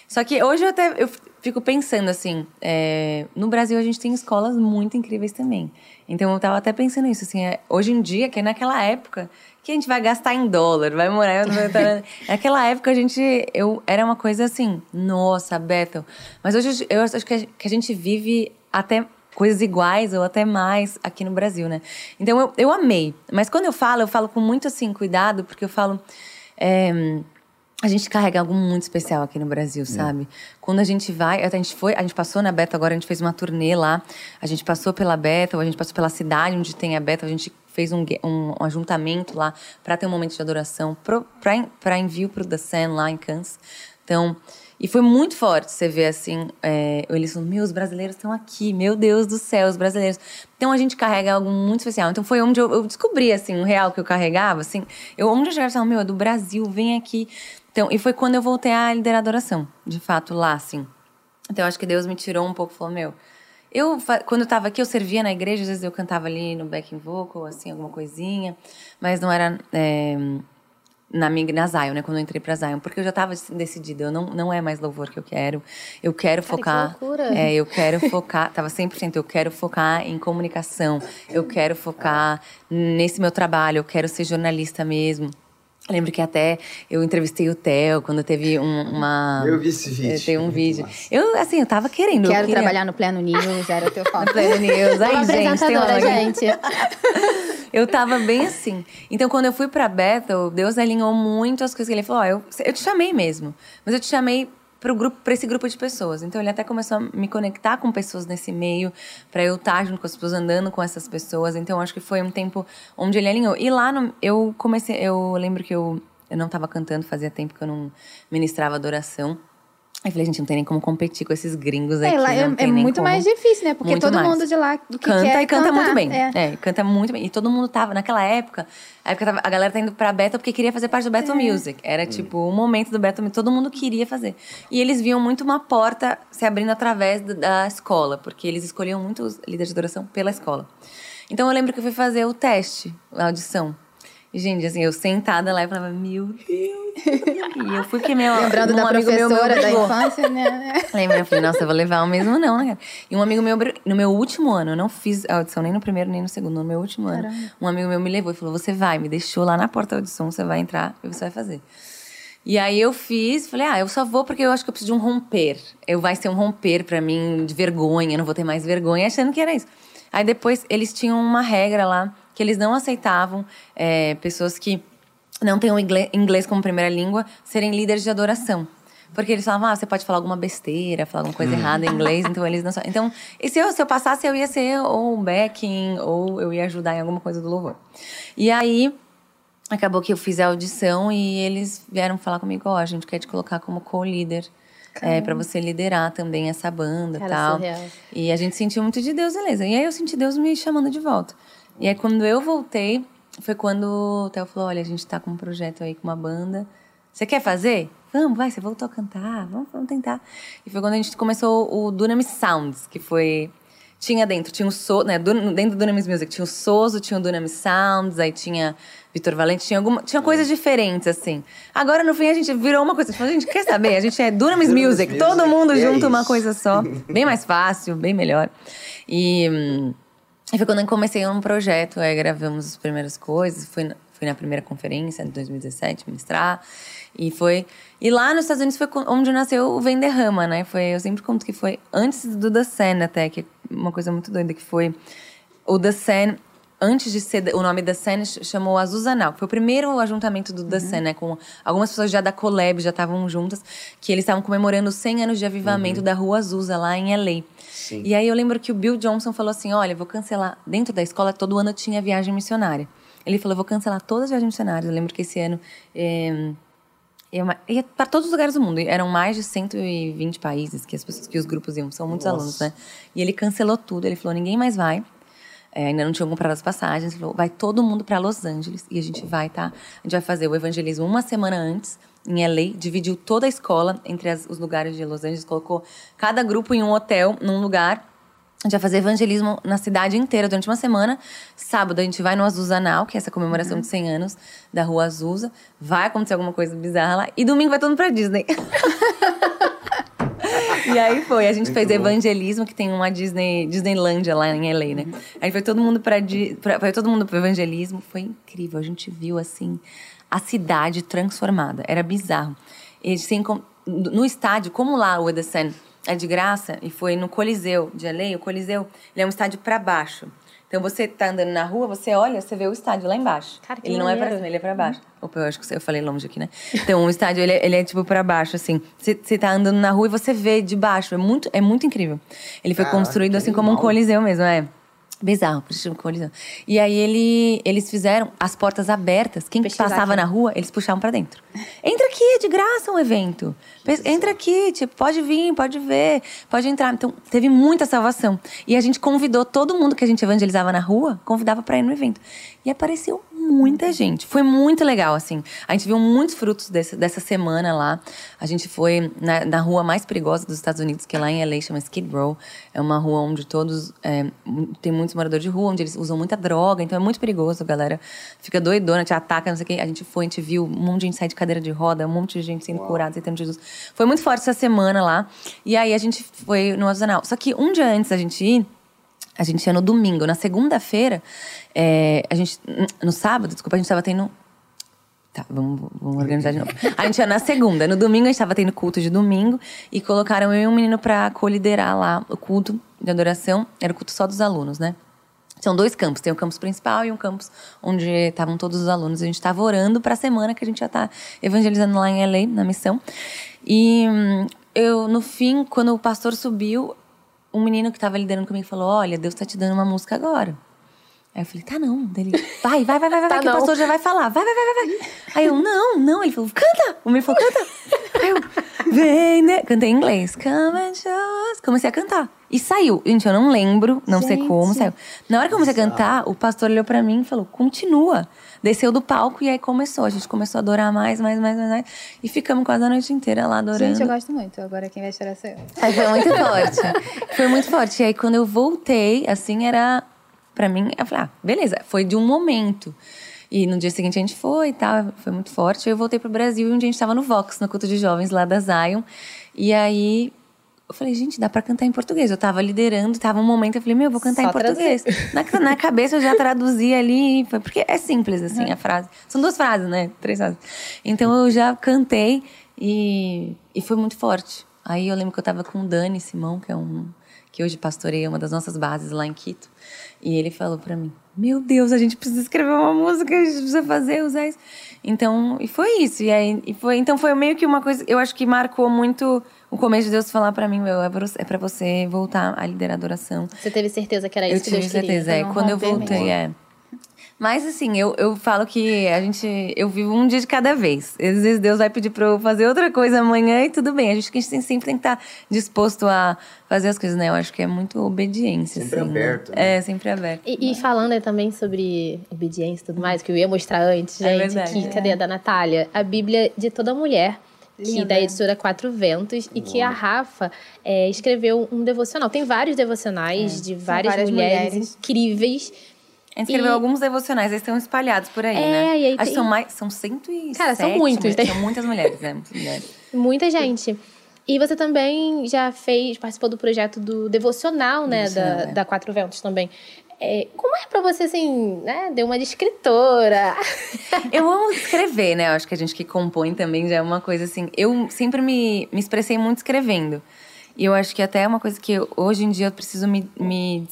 Só que hoje eu até eu fico pensando assim, é, no Brasil a gente tem escolas muito incríveis também. Então eu tava até pensando isso, assim, é, hoje em dia, que é naquela época que a gente vai gastar em dólar, vai morar. naquela época a gente, eu era uma coisa assim, nossa, Bethel. Mas hoje eu acho que a gente vive até coisas iguais ou até mais aqui no Brasil, né? Então eu, eu amei. Mas quando eu falo, eu falo com muito assim cuidado, porque eu falo. É, a gente carrega algo muito especial aqui no Brasil, sabe? Quando a gente vai, a gente foi, a gente passou na Beta agora, a gente fez uma turnê lá, a gente passou pela Beta, a gente passou pela cidade onde tem a Beta, a gente fez um, um, um ajuntamento lá para ter um momento de adoração para envio para o The Sun lá em Kansas. Então, e foi muito forte você ver assim, é, eles falando, meu, os brasileiros estão aqui, meu Deus do céu, os brasileiros. Então a gente carrega algo muito especial. Então foi onde eu, eu descobri, assim, o real que eu carregava, assim. Eu, onde eu chegava, meu, é do Brasil, vem aqui. Então, e foi quando eu voltei a liderar adoração, de fato, lá, assim. Então, acho que Deus me tirou um pouco, falou, meu... Eu, quando eu estava aqui, eu servia na igreja, às vezes eu cantava ali no backing vocal, assim, alguma coisinha. Mas não era... É, na, minha, na Zion, né? Quando eu entrei pra Zion. Porque eu já estava decidida, eu não, não é mais louvor que eu quero. Eu quero Cara, focar. Que loucura. É, eu quero focar. Tava 100%. Eu quero focar em comunicação. Eu quero focar nesse meu trabalho. Eu quero ser jornalista mesmo. Eu lembro que até eu entrevistei o Theo quando teve um, uma. Eu vi esse vídeo. Tem um vídeo. Eu, assim, eu tava querendo. Quero queria... trabalhar no Pleno News, era o teu foco. no Pleno News. Ai, gente, tem uma gente. eu tava bem assim. Então, quando eu fui pra Bethel, Deus alinhou muito as coisas que ele falou: oh, eu, eu te chamei mesmo. Mas eu te chamei para grupo, esse grupo de pessoas. Então ele até começou a me conectar com pessoas nesse meio, para eu estar junto com as pessoas, andando com essas pessoas. Então acho que foi um tempo onde ele alinhou. E lá no, eu comecei, eu lembro que eu eu não estava cantando, fazia tempo que eu não ministrava adoração. Aí falei, gente, não tem nem como competir com esses gringos aqui. É, lá é, é muito como... mais difícil, né? Porque muito todo mais. mundo de lá do que canta quer e canta cantar. muito bem. É. é. canta muito bem. E todo mundo tava, naquela época, a, época tava, a galera tá indo pra Battle porque queria fazer parte do Battle é. Music. Era tipo o momento do Battle Music, todo mundo queria fazer. E eles viam muito uma porta se abrindo através da escola, porque eles escolhiam muito os líderes de adoração pela escola. Então eu lembro que eu fui fazer o teste, a audição. Gente, assim, eu sentada lá e falava, meu Deus. E eu fui que meu Lembrando um da professora meu da infância, né? Lembra? Eu falei, nossa, eu vou levar o mesmo não, né, cara? E um amigo meu, no meu último ano, eu não fiz a audição nem no primeiro nem no segundo, no meu último Caramba. ano. Um amigo meu me levou e falou, você vai, me deixou lá na porta da audição, você vai entrar e você vai fazer. E aí eu fiz, falei, ah, eu só vou porque eu acho que eu preciso de um romper. Eu vai ser um romper para mim de vergonha, eu não vou ter mais vergonha, achando que era isso. Aí depois eles tinham uma regra lá que eles não aceitavam é, pessoas que não tenham inglês como primeira língua serem líderes de adoração. Porque eles falavam, ah, você pode falar alguma besteira, falar alguma coisa hum. errada em inglês, então eles não Então, e se eu, se eu passasse, eu ia ser ou backing, ou eu ia ajudar em alguma coisa do louvor. E aí, acabou que eu fiz a audição e eles vieram falar comigo, ó, oh, a gente quer te colocar como co-líder. É, para você liderar também essa banda e tal. Surreal. E a gente sentiu muito de Deus, beleza. E aí eu senti Deus me chamando de volta. E aí quando eu voltei, foi quando o Theo falou: olha, a gente tá com um projeto aí com uma banda. Você quer fazer? Vamos, vai, você voltou a cantar, vamos, vamos tentar. E foi quando a gente começou o Dunamis Sounds, que foi. Tinha dentro, tinha o so, né, dentro do Dunamis Music, tinha o Soso, tinha o Dunamis Sounds, aí tinha Vitor Valente, tinha alguma, tinha coisas diferentes assim. Agora no fim a gente virou uma coisa, a gente quer saber, a gente é Dunamis Music, todo mundo junto uma coisa só, bem mais fácil, bem melhor. E hum, e foi quando eu comecei um projeto, aí gravamos as primeiras coisas, foi, fui na primeira conferência de 2017 ministrar. E foi. E lá nos Estados Unidos foi onde nasceu o Venderrama, né? Foi, eu sempre conto que foi antes do The Sen até, que é uma coisa muito doida, que foi o The Sen antes de ser o nome da Sen, chamou Azuzanal. Foi o primeiro ajuntamento do The Sen, né? Com algumas pessoas já da Colab, já estavam juntas, que eles estavam comemorando os 100 anos de avivamento uhum. da Rua Azusa, lá em LA. Sim. E aí eu lembro que o Bill Johnson falou assim: olha, vou cancelar. Dentro da escola, todo ano tinha viagem missionária. Ele falou: vou cancelar todas as viagens missionárias. Eu lembro que esse ano. É, ia para todos os lugares do mundo. Eram mais de 120 países que as pessoas que os grupos iam, são muitos Nossa. alunos, né? E ele cancelou tudo. Ele falou: ninguém mais vai. É, ainda não tinham comprado as passagens. Ele falou: vai todo mundo para Los Angeles e a gente vai, tá? A gente vai fazer o evangelismo uma semana antes em LA, dividiu toda a escola entre as, os lugares de Los Angeles, colocou cada grupo em um hotel, num lugar. A gente vai fazer evangelismo na cidade inteira durante uma semana. Sábado a gente vai no Azuzanal, que é essa comemoração uhum. de 100 anos da Rua Azusa. Vai acontecer alguma coisa bizarra lá. E domingo vai todo mundo pra Disney. e aí foi, a gente Muito fez bom. evangelismo, que tem uma Disney, Disneylândia lá em LA, né? Aí foi todo mundo para foi todo mundo pro evangelismo, foi incrível. A gente viu assim a cidade transformada. Era bizarro. E, assim, no estádio, como lá o Edesen é de graça, e foi no Coliseu de LA, o Coliseu ele é um estádio para baixo. Então você tá andando na rua, você olha, você vê o estádio lá embaixo. Cara, ele não é pra cima, ele é pra baixo. Uhum. Opa, eu acho que eu falei longe aqui, né? Então, o estádio, ele é, ele é tipo pra baixo, assim. Você, você tá andando na rua e você vê de baixo. É muito, é muito incrível. Ele foi construído assim como um coliseu mesmo, é. Bizarro. E aí ele, eles fizeram as portas abertas. Quem passava aqui. na rua, eles puxavam para dentro. Entra aqui, é de graça um evento. Entra aqui, tipo, pode vir, pode ver, pode entrar. Então, teve muita salvação. E a gente convidou todo mundo que a gente evangelizava na rua, convidava para ir no evento. E apareceu muita gente. Foi muito legal, assim. A gente viu muitos frutos desse, dessa semana lá. A gente foi na, na, rua mais perigosa dos Estados Unidos, que é lá em LA, chama Skid Row. É uma rua onde todos. É, tem muitos moradores de rua, onde eles usam muita droga, então é muito perigoso, galera fica doidona, te ataca, não sei o quê. A gente foi, a gente viu um monte de gente sair de cadeira de roda, um monte de gente sendo curada, aceitando Jesus. Foi muito forte essa semana lá. E aí a gente foi no Azanal. Só que um dia antes da gente ir, a gente ia no domingo. Na segunda-feira, é, a gente. No sábado, desculpa, a gente tava tendo. Tá, vamos, vamos organizar de novo. A gente ia na segunda. No domingo, a gente tava tendo culto de domingo. E colocaram eu e um menino pra coliderar lá o culto de adoração. Era o culto só dos alunos, né? São dois campos. Tem o campus principal e um campus onde estavam todos os alunos. A gente estava orando para a semana que a gente já está evangelizando lá em LA, na missão. E hum, eu, no fim, quando o pastor subiu, um menino que estava liderando comigo falou: Olha, Deus está te dando uma música agora. Aí eu falei, tá não. Dele, vai, vai, vai, vai, vai, tá que não. o pastor já vai falar. Vai, vai, vai, vai, vai. Aí eu, não, não. Ele falou, canta. O menino falou, canta. Aí eu, vem, né? Cantei em inglês. Come and show us. Comecei a cantar. E saiu. Gente, eu não lembro, não Gente. sei como, saiu. Na hora que eu comecei a cantar, o pastor olhou pra mim e falou, continua. Desceu do palco e aí começou. A gente começou a adorar mais, mais, mais, mais, mais. E ficamos quase a noite inteira lá adorando. Gente, eu gosto muito. Agora quem vai chorar sou eu. Aí foi muito forte. Foi muito forte. E aí quando eu voltei, assim, era para mim, eu falei, ah, beleza, foi de um momento. E no dia seguinte a gente foi e tal, foi muito forte. Eu voltei pro Brasil e um dia a gente tava no Vox, no culto de jovens lá da Zion. E aí eu falei, gente, dá para cantar em português. Eu tava liderando, tava um momento, eu falei, meu, eu vou cantar Só em português. Na, na, cabeça eu já traduzi ali, porque é simples assim é. a frase. São duas frases, né? Três frases. Então eu já cantei e, e foi muito forte. Aí eu lembro que eu tava com o Dani Simão, que é um que hoje pastoreia uma das nossas bases lá em Quito. E ele falou para mim: Meu Deus, a gente precisa escrever uma música, a gente precisa fazer, usar isso. Então, e foi isso. E aí, e foi, então foi meio que uma coisa, eu acho que marcou muito o começo de Deus falar para mim: Meu, é para é você voltar a liderar a adoração. Você teve certeza que era isso eu que Deus queria? Eu tive certeza, é. Quando eu voltei, mesmo. é. Mas assim, eu, eu falo que a gente. Eu vivo um dia de cada vez. Às vezes Deus vai pedir pra eu fazer outra coisa amanhã e tudo bem. A gente, a gente sempre tem que estar disposto a fazer as coisas, né? Eu acho que é muito obediência. Sempre assim, aberto. Né? É, sempre aberto. E, e falando também sobre obediência e tudo mais, que eu ia mostrar antes, é gente, verdade, que, é. cadê a da Natália? A Bíblia de toda mulher que da editora Quatro Ventos e que a Rafa é, escreveu um devocional. Tem vários devocionais é. de várias, várias mulheres, mulheres, incríveis a gente escreveu e... alguns devocionais, eles estão espalhados por aí, é, né? E aí Acho que são mais. São 107. Cara, são muitos. São muitas mulheres, né? Muitas mulheres. Muita gente. E você também já fez, participou do projeto do devocional, né? Da, é. da Quatro Ventos também. É, como é pra você, assim, né? Deu uma de escritora. Eu amo escrever, né? Eu acho que a gente que compõe também já é uma coisa assim. Eu sempre me, me expressei muito escrevendo. E eu acho que até é uma coisa que eu- hoje em dia eu preciso me. me,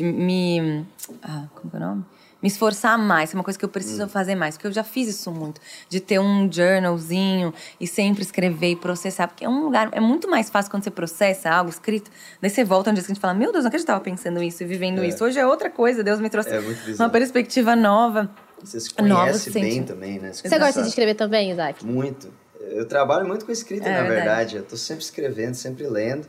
me ah, como é o nome? Me esforçar mais. É uma coisa que eu preciso fazer mais. Porque eu já fiz isso muito. De ter um journalzinho e sempre escrever e processar. Porque é um lugar. É muito mais fácil quando você processa algo escrito. Daí você volta um dia seguinte e fala: Meu Deus, não acredito que eu tava pensando isso e vivendo É. isso. Hoje é outra coisa. Deus me trouxe É uma perspectiva nova. Você se conhece bem sentimentos. também, né? Você gosta de escrever também, Isaac? Muito. Eu trabalho muito com escrita, É na verdade. verdade. Eu tô sempre escrevendo, sempre lendo.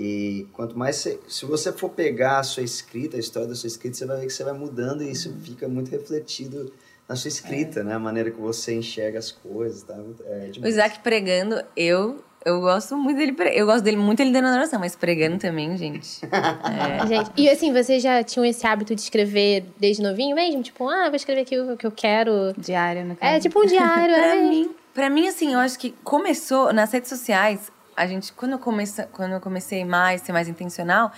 E quanto mais você, se você for pegar a sua escrita, a história da sua escrita, você vai ver que você vai mudando e isso fica muito refletido na sua escrita, né? A maneira que você enxerga as coisas, tá? É O. Isaac pregando, eu, eu gosto muito dele. Eu gosto dele muito ele dando oração, mas pregando também, gente. É. Gente, e assim, vocês já tinham esse hábito de escrever desde novinho mesmo? Tipo, ah, vou escrever aqui o que eu quero. Diário, no caso. É tipo um diário, Pra é. mim, pra mim, assim, eu acho que começou nas redes sociais. A gente, quando eu, comece, quando eu comecei mais, ser mais intencional,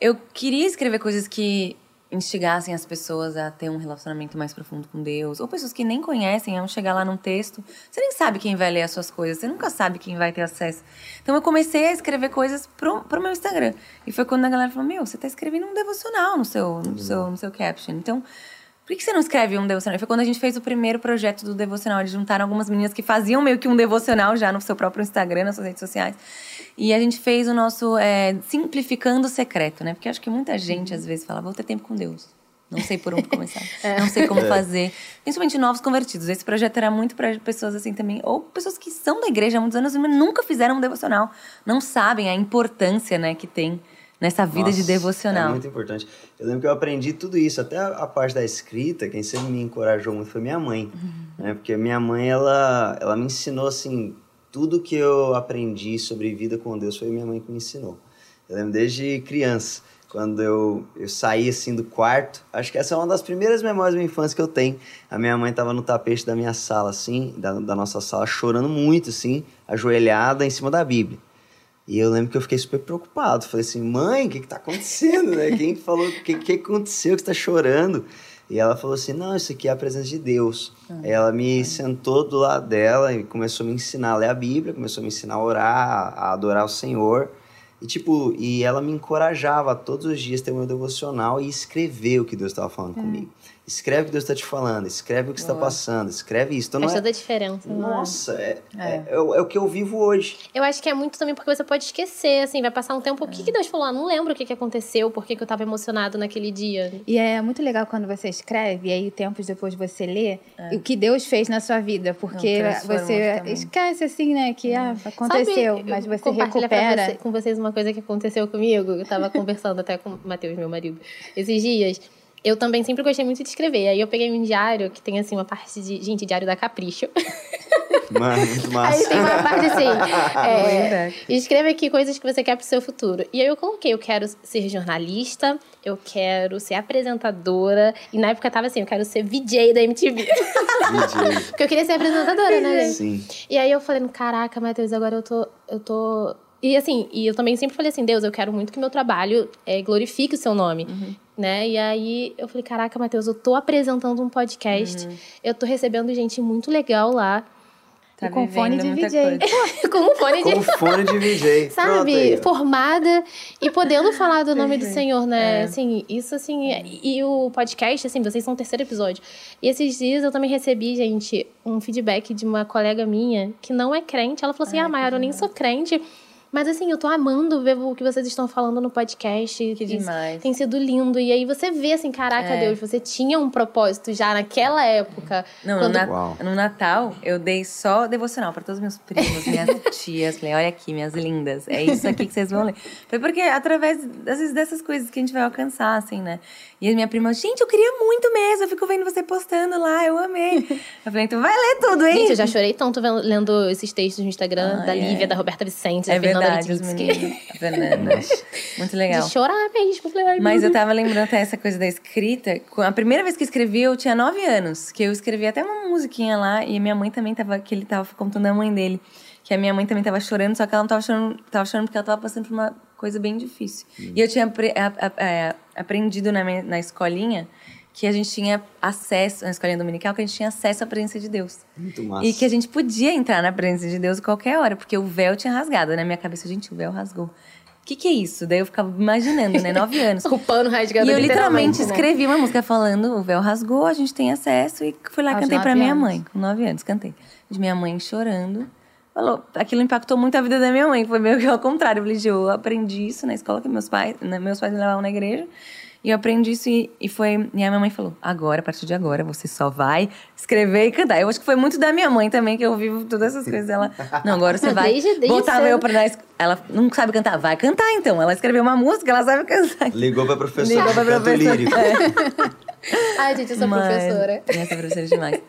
eu queria escrever coisas que instigassem as pessoas a ter um relacionamento mais profundo com Deus. Ou pessoas que nem conhecem, vão chegar lá num texto. Você nem sabe quem vai ler as suas coisas, você nunca sabe quem vai ter acesso. Então eu comecei a escrever coisas pro, pro meu Instagram. E foi quando a galera falou: Meu, você tá escrevendo um devocional no seu, no seu, no seu caption. Então. Por que você não escreve um devocional? Foi quando a gente fez o primeiro projeto do devocional. Eles juntaram algumas meninas que faziam meio que um devocional já no seu próprio Instagram, nas suas redes sociais. E a gente fez o nosso é, Simplificando o Secreto, né? Porque acho que muita gente, às vezes, fala, vou ter tempo com Deus. Não sei por onde começar. Não sei como fazer. Principalmente novos convertidos. Esse projeto era muito para pessoas assim também. Ou pessoas que são da igreja há muitos anos, mas nunca fizeram um devocional. Não sabem a importância né, que tem nessa vida de Nossa, devocional. É muito importante. Eu lembro que eu aprendi tudo isso, até a, a parte da escrita, quem sempre me encorajou muito foi minha mãe. Uhum. Né? Porque minha mãe, ela, ela me ensinou, assim, tudo que eu aprendi sobre vida com Deus foi minha mãe que me ensinou. Eu lembro desde criança, quando eu, eu saí, assim, do quarto, acho que essa é uma das primeiras memórias da minha infância que eu tenho. A minha mãe estava no tapete da minha sala, assim, da, da nossa sala, chorando muito, assim, ajoelhada em cima da Bíblia. E eu lembro que eu fiquei super preocupado. Falei assim, mãe, o que que tá acontecendo, né? Quem falou, o que, que aconteceu que você tá chorando? E ela falou assim, não, isso aqui é a presença de Deus. Aí ela me sentou do lado dela e começou a me ensinar a ler a Bíblia, começou a me ensinar a orar, a adorar o Senhor. E tipo, e ela me encorajava todos os dias ter o meu devocional e escrever o que Deus estava falando comigo. Escreve o que Deus está te falando, escreve o que está passando, escreve isso. Então, não Faz é- toda a diferença. né? Nossa, é, é. é o- é o que eu vivo hoje. Eu acho que é muito também porque você pode esquecer, assim, vai passar um tempo. O que, que Deus falou? Ah, não lembro o que, que aconteceu, por que, que eu tava emocionado naquele dia. E é muito legal quando você escreve e aí tempos depois você lê o que Deus fez na sua vida, porque Não, você também. esquece assim, né, que ah, aconteceu, Sabe, mas eu você recupera. você- com vocês uma coisa que aconteceu comigo. Eu tava conversando até com o Matheus, meu marido, esses dias. Eu também sempre gostei muito de escrever. Aí eu peguei um diário que tem, assim, uma parte de... Gente, diário da Capricho. Mano, muito Aí massa. tem uma parte assim, é, Verdade. escreva aqui coisas que você quer pro seu futuro. E aí eu coloquei, eu quero ser jornalista, eu quero ser apresentadora. E na época tava assim, eu quero ser VJ da MTV. DJ. Porque eu queria ser apresentadora, né, gente? Sim. E aí eu falei, caraca, Matheus, agora eu tô. Eu tô. E assim, e eu também sempre falei assim, Deus, eu quero muito que meu trabalho é, glorifique o seu nome. Né? E aí eu falei, caraca, Matheus, eu tô apresentando um podcast. Eu tô recebendo gente muito legal lá. Tá E com fone de VJ. com um fone de. Com fone de VJ. Sabe, formada e podendo falar do nome do. Senhor, né? É. Assim, isso assim. E, e o podcast, assim, vocês são o terceiro episódio. E esses dias eu também recebi, gente, um feedback de uma colega minha que não é crente. Ela falou assim: Ah, Mayara, eu nem sou crente. Mas assim, eu tô amando ver o que vocês estão falando no podcast. Que demais. Tem sido lindo. E aí você vê assim, caraca, É. Deus, você tinha um propósito já naquela época. Não, quando- no, Na- Uau. no Natal eu dei só devocional para todos os meus primos, minhas tias. Falei, olha aqui, minhas lindas, é isso aqui que vocês vão ler. Foi porque através, às vezes, dessas coisas que a gente vai alcançar, assim, né? E a minha prima, gente, eu queria muito mesmo, eu fico vendo você postando lá, eu amei. Eu falei, então vai ler tudo, hein? Gente, eu já chorei tanto vendo- lendo esses textos no Instagram Ai, da Lívia, é. da Roberta Vicente, É da Fernanda verdade, os meninos. Fernanda. Muito legal. De chorar mesmo. Mas eu tava lembrando até essa coisa da escrita. A primeira vez que eu escrevi, eu tinha nove anos. Que eu escrevi até uma musiquinha lá. E a minha mãe também tava... Que ele tava contando a mãe dele. Que a minha mãe também tava chorando. Só que ela não tava chorando, tava chorando porque ela tava passando por uma coisa bem difícil. E eu tinha apre- a- a- é, aprendido na, minha- na escolinha que a gente tinha acesso, na escolinha dominical, que a gente tinha acesso à presença de Deus. Muito massa. E que a gente podia entrar na presença de Deus a qualquer hora, porque o véu tinha rasgado. Na minha cabeça, gente, o véu rasgou. O que, que é isso? Daí eu ficava imaginando, né? Nove anos. O pano rasgado E eu literalmente né? escrevi uma música falando, o véu rasgou, a gente tem acesso. E fui lá, Aos cantei pra minha anos. mãe, com nove anos, cantei. De minha mãe chorando. Falou, aquilo impactou muito a vida da minha mãe. Foi meio que ao contrário. Eu falei, "Gil, eu aprendi isso na escola que meus pais, né, meus pais me levavam na igreja. E eu aprendi isso e, e foi. E a minha mãe falou: agora, a partir de agora, você só vai escrever e cantar. Eu acho que foi muito da minha mãe também, que eu vivo todas essas coisas. Ela, não, agora você vai desde- desde botar cedo. meu pra nós. Ela não sabe cantar, vai cantar então. Ela escreveu uma música, ela sabe cantar. Ligou pra professora Ligou pra professora. lírico. Ai, gente, eu sou Mas- professora. É, sou professora demais.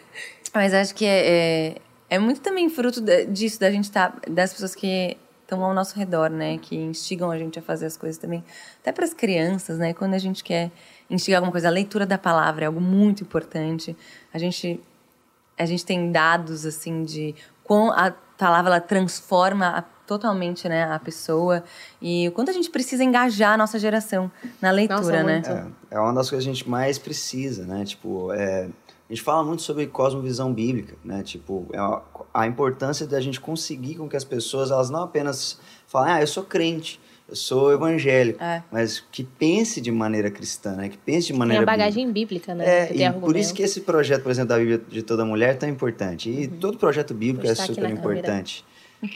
Mas acho que é, é, é muito também fruto disso, da gente estar, das pessoas que estão ao nosso redor, né? Que instigam a gente a fazer as coisas também. Até para as crianças, né? Quando a gente quer instigar alguma coisa, a leitura da palavra é algo muito importante. A gente, a gente tem dados, assim, de quão a palavra ela transforma a- totalmente né, a pessoa e o quanto a gente precisa engajar a nossa geração na leitura, né? muito. É, é uma das coisas que a gente mais precisa, né? Tipo, é, a gente fala muito sobre cosmovisão bíblica, né? Tipo, é a, a importância da gente conseguir com que as pessoas, elas não apenas falem, ah, eu sou crente, eu sou evangélico, É. mas que pense de maneira cristã, né? Que pense de Tem maneira a bíblica. bagagem bíblica, né? É, e tem por isso que esse projeto, por exemplo, da Bíblia de toda mulher é tão importante. E todo projeto bíblico é super câmera. importante.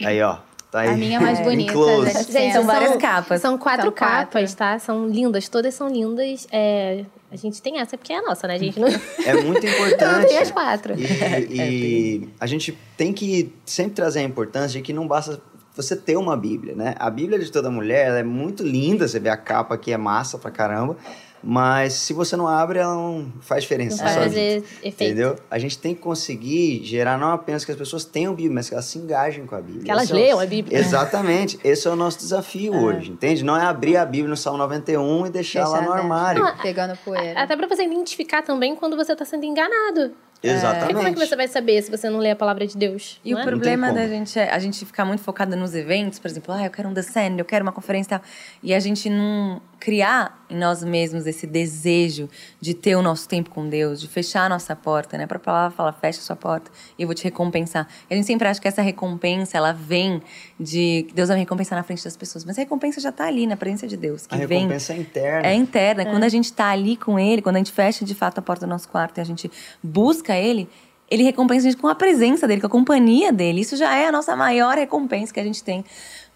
Aí, ó, tá aí. A minha mais Em bonita, close. da Gente, São várias capas. São quatro São quatro. capas, tá? São lindas, todas são lindas. É, a gente tem essa porque é a nossa, né? A gente não, É muito importante. tem as quatro. E, e a gente tem que sempre trazer a importância de que não basta você ter uma Bíblia, né? A Bíblia de toda mulher ela é muito linda, você vê a capa aqui é massa pra caramba, mas se você não abre, ela não faz diferença Não vida. efeito. Entendeu? A gente tem que conseguir gerar não apenas que as pessoas tenham Bíblia, mas que elas se engajem com a Bíblia. Que elas Esse é o- leiam a Bíblia. Exatamente. Esse é o nosso desafio hoje, entende? Não é abrir a Bíblia no Salmo 91 e deixar, lá no Deixar, né? armário. Pegando poeira. Até pra você identificar também quando você tá sendo enganado. Exatamente. Porque como é que você vai saber se você não lê a palavra de Deus? E não o é? problema Não da gente é a gente ficar muito focada nos eventos, por exemplo, ah, eu quero um descend, eu quero uma conferência e tal. E a gente não criar em nós mesmos esse desejo de ter o nosso tempo com Deus, de fechar a nossa porta, né? Para a palavra fala, fecha a sua porta e eu vou te recompensar. E a gente sempre acha que essa recompensa, ela vem de que Deus vai me recompensar na frente das pessoas, mas a recompensa já tá ali na presença de Deus, que A vem recompensa é interna. é interna. Quando a gente tá ali com ele, quando a gente fecha de fato a porta do nosso quarto e a gente busca ele, ele recompensa a gente com a presença dele, com a companhia dele. Isso já é a nossa maior recompensa que a gente tem.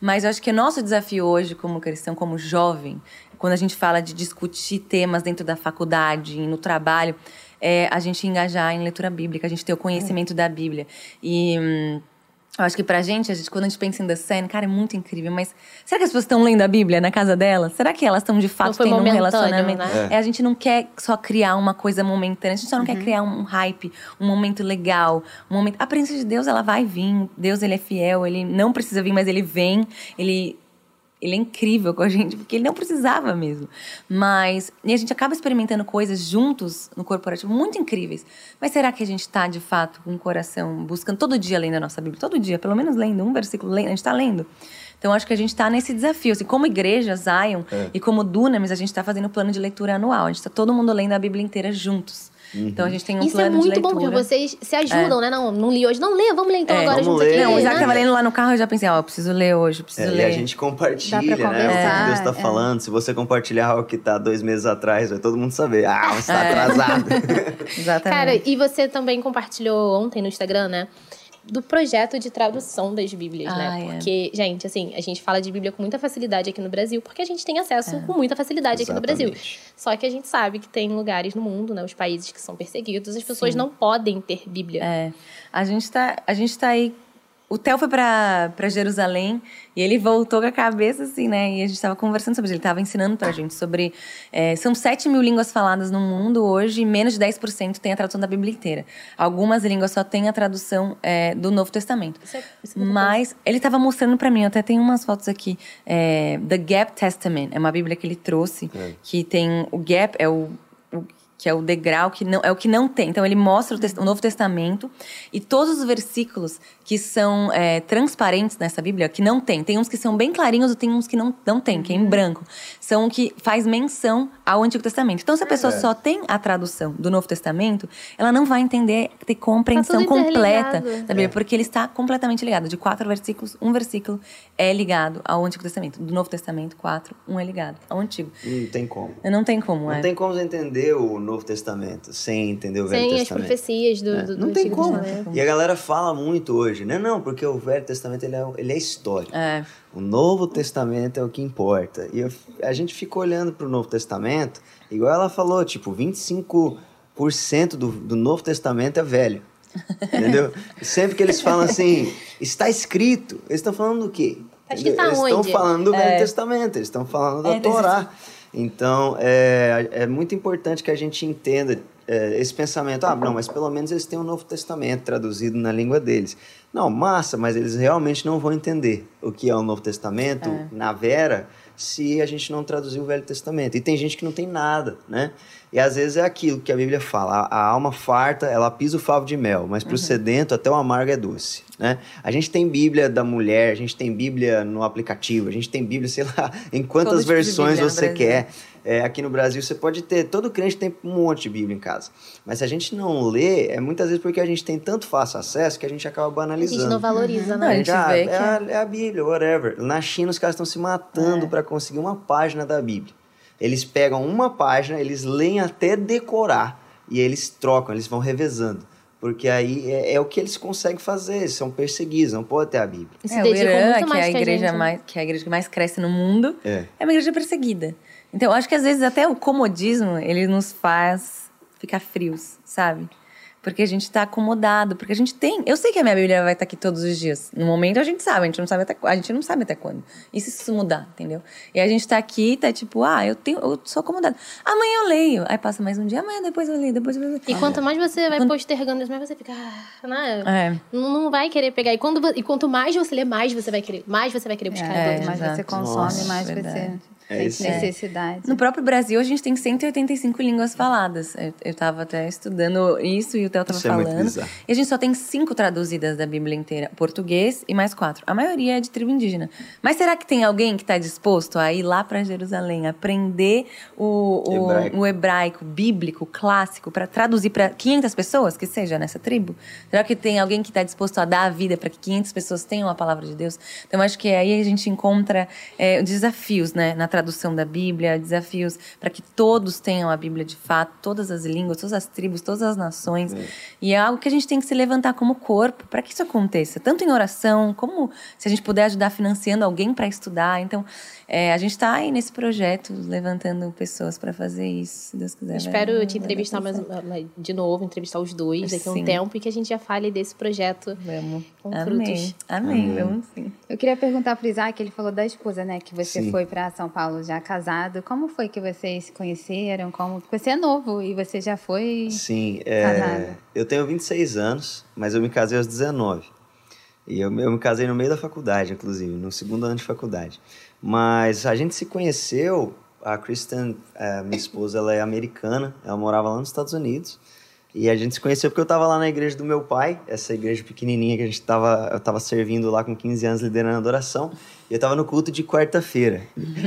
Mas eu acho que o nosso desafio hoje, como cristão, como jovem, quando a gente fala de discutir temas dentro da faculdade, no trabalho, é a gente engajar em leitura bíblica, a gente ter o conhecimento da Bíblia. E. hum, eu acho que pra gente, a gente, quando a gente pensa em The Sun, cara, é muito incrível. Mas será que as pessoas estão lendo a Bíblia na casa delas? Será que elas estão de fato tendo um relacionamento? né? É, a gente não quer só criar uma coisa momentânea, a gente só não quer Uhum. criar um hype, um momento legal, um momento. A presença de Deus, ela vai vir. Deus, ele é fiel, ele não precisa vir, mas ele vem. Ele ele é incrível com a gente, porque ele não precisava mesmo. Mas. E a gente acaba experimentando coisas juntos no corporativo muito incríveis. Mas será que a gente está, de fato, com o coração buscando todo dia lendo a nossa Bíblia? Todo dia, pelo menos lendo um versículo, lendo, a gente está lendo. Então, acho que a gente está nesse desafio. Assim, como igreja, Zion, É. e como Dunamis, a gente está fazendo o plano de leitura anual. A gente está todo mundo lendo a Bíblia inteira juntos. Então, a gente tem um Isso é plano de muito bom, porque vocês se ajudam, né? Não, não li hoje. Não lê, vamos ler então É, agora vamos juntos ler. aqui. Não, o Isaac né? tava lendo lá no carro, eu já pensei, ó, eu preciso ler hoje, eu preciso É, e ler. a gente compartilha, Dá pra né? O que Deus está é. falando. Se você compartilhar algo que tá dois meses atrás, vai todo mundo saber. Ah, você tá É. atrasado. Exatamente. Cara, e você também compartilhou ontem no Instagram, né? Do projeto de tradução das Bíblias, Ah, né? é. Porque, gente, assim, a gente fala de Bíblia com muita facilidade aqui no Brasil, porque a gente tem acesso com muita facilidade aqui no Brasil. Exatamente. Só que a gente sabe que tem lugares no mundo, né? Os países que são perseguidos, as pessoas não podem ter Bíblia. É. A gente tá, a gente tá aí. O Theo foi pra, pra Jerusalém e ele voltou com a cabeça assim, né? E a gente tava conversando sobre isso. Ele tava ensinando pra gente sobre. é, são 7 mil línguas faladas no mundo hoje e menos de 10% tem a tradução da Bíblia inteira. Algumas línguas só têm a tradução é, do Novo Testamento. Isso é- isso é Mas ele estava mostrando para mim, eu até tenho umas fotos aqui. é, The Gap Testament é uma Bíblia que ele trouxe, É. que tem o gap é o que é o degrau que não é o que não tem. Então ele mostra o, o Novo Testamento e todos os versículos que são é, transparentes nessa Bíblia, que não tem. Tem uns que são bem clarinhos e tem uns que não, não tem, que é em branco. São o que faz menção ao Antigo Testamento. Então, se a pessoa só tem a tradução do Novo Testamento, ela não vai entender, ter compreensão Tá completa da Bíblia, porque ele está completamente ligado. De quatro versículos, um versículo é ligado ao Antigo Testamento. Do Novo Testamento, quatro, um é ligado ao Antigo. Não tem como. Não tem como, Não é. tem como você entender o Novo Testamento sem entender o Velho Sem as Testamento. profecias do, É, do, do não tem como. Testamento. E a galera fala muito hoje, né? Não, porque o Velho Testamento ele é, ele é história. É. O Novo Testamento é o que importa. E eu- a gente fica olhando para o Novo Testamento, igual ela falou, tipo, 25% do, do Novo Testamento é velho. Entendeu? Sempre que eles falam assim, está escrito, eles estão falando do quê? Tá escrito Eles estão falando do É. Velho Testamento, eles estão falando da É, Torá. Então, é, é muito importante que a gente entenda é, esse pensamento. Ah, não, mas pelo menos eles têm o Novo Testamento traduzido na língua deles. Não, massa, mas eles realmente não vão entender o que é o Novo Testamento na Vera se a gente não traduzir o Velho Testamento. E tem gente que não tem nada, né? E às vezes é aquilo que a Bíblia fala: a, alma farta, ela pisa o favo de mel, mas para o sedento até o amargo é doce, né? A gente tem Bíblia da mulher, a gente tem Bíblia no aplicativo, a gente tem Bíblia, sei lá, em quantas Todo tipo versões Bíblia você Brasil. É, aqui no Brasil você pode ter, todo crente tem um monte de Bíblia em casa. Mas se a gente não lê, é muitas vezes porque a gente tem tanto fácil acesso que a gente acaba A banalizando. gente não valoriza, Não, a né? gente Ah, vê é, que a, é a Bíblia, whatever. Na China, os caras estão se matando É. para conseguir uma página da Bíblia. Eles pegam uma página, eles leem até decorar e eles trocam, eles vão revezando. Porque aí é, é o que eles conseguem fazer, eles são perseguidos, não pode ter a Bíblia. E É, o Irã, que é a que a igreja gente, né? mais, que é a igreja que mais cresce no mundo, É. é uma igreja perseguida. Então, eu acho que às vezes até o comodismo, ele nos faz ficar frios, sabe? Porque a gente tá acomodado, porque a gente tem. Eu sei que a minha Bíblia vai estar aqui todos os dias. No momento a gente sabe, a gente não sabe até, a gente não sabe até quando. E se isso mudar, entendeu? E a gente tá aqui, tá tipo, ah, eu tenho, eu sou acomodado. Amanhã eu leio. Aí passa mais um dia, amanhã depois eu leio, depois eu leio. E quanto mais você vai postergando isso, mais você fica. ah, né? É. Não, não vai querer pegar. E, quando, e quanto mais você lê, mais você vai querer. Mais você vai querer buscar. É, quanto mais exato. você consome, Nossa, mais verdade. você É isso necessidade. No próprio Brasil, a gente tem 185 línguas faladas. Eu, eu tava até estudando isso e o Theo tava Isso é muito falando. bizarro. e a gente só tem cinco traduzidas da Bíblia inteira. Português e mais quatro. A maioria é de tribo indígena. Mas será que tem alguém que está disposto a ir lá para Jerusalém, aprender o, o, Hebraico. o hebraico bíblico, clássico, para traduzir para 500 pessoas, que seja nessa tribo? Será que tem alguém que está disposto a dar a vida para que 500 pessoas tenham a palavra de Deus? Então, acho que aí a gente encontra é, desafios né, na tradução da Bíblia, desafios para que todos tenham a Bíblia de fato, todas as línguas, todas as tribos, todas as nações. E é algo que a gente tem que se levantar como corpo para que isso aconteça, tanto em oração, como se a gente puder ajudar financiando alguém para estudar. Então, é, a gente está aí nesse projeto, levantando pessoas para fazer isso, se Deus quiser. Espero vai te entrevistar mais, de novo, entrevistar os dois daqui a um tempo e que a gente já fale desse projeto. Vamos. Com Amém. frutos. Amém. Vamos sim. Eu queria perguntar pro Isaac, ele falou da esposa, né? Que você Sim. foi para São Paulo já casado. Como foi que vocês se conheceram? Como você é novo e você já foi Sim, é, casado? eu tenho 26 anos, mas eu me casei aos 19. E eu, eu me casei no meio da faculdade, inclusive, no segundo ano de faculdade. Mas a gente se conheceu, a Kristen, é, minha esposa, ela é americana, ela morava lá nos Estados Unidos. E a gente se conheceu porque eu estava lá na igreja do meu pai, essa igreja pequenininha que a gente tava, eu estava servindo lá com 15 anos, liderando a adoração. E eu estava no culto de quarta-feira.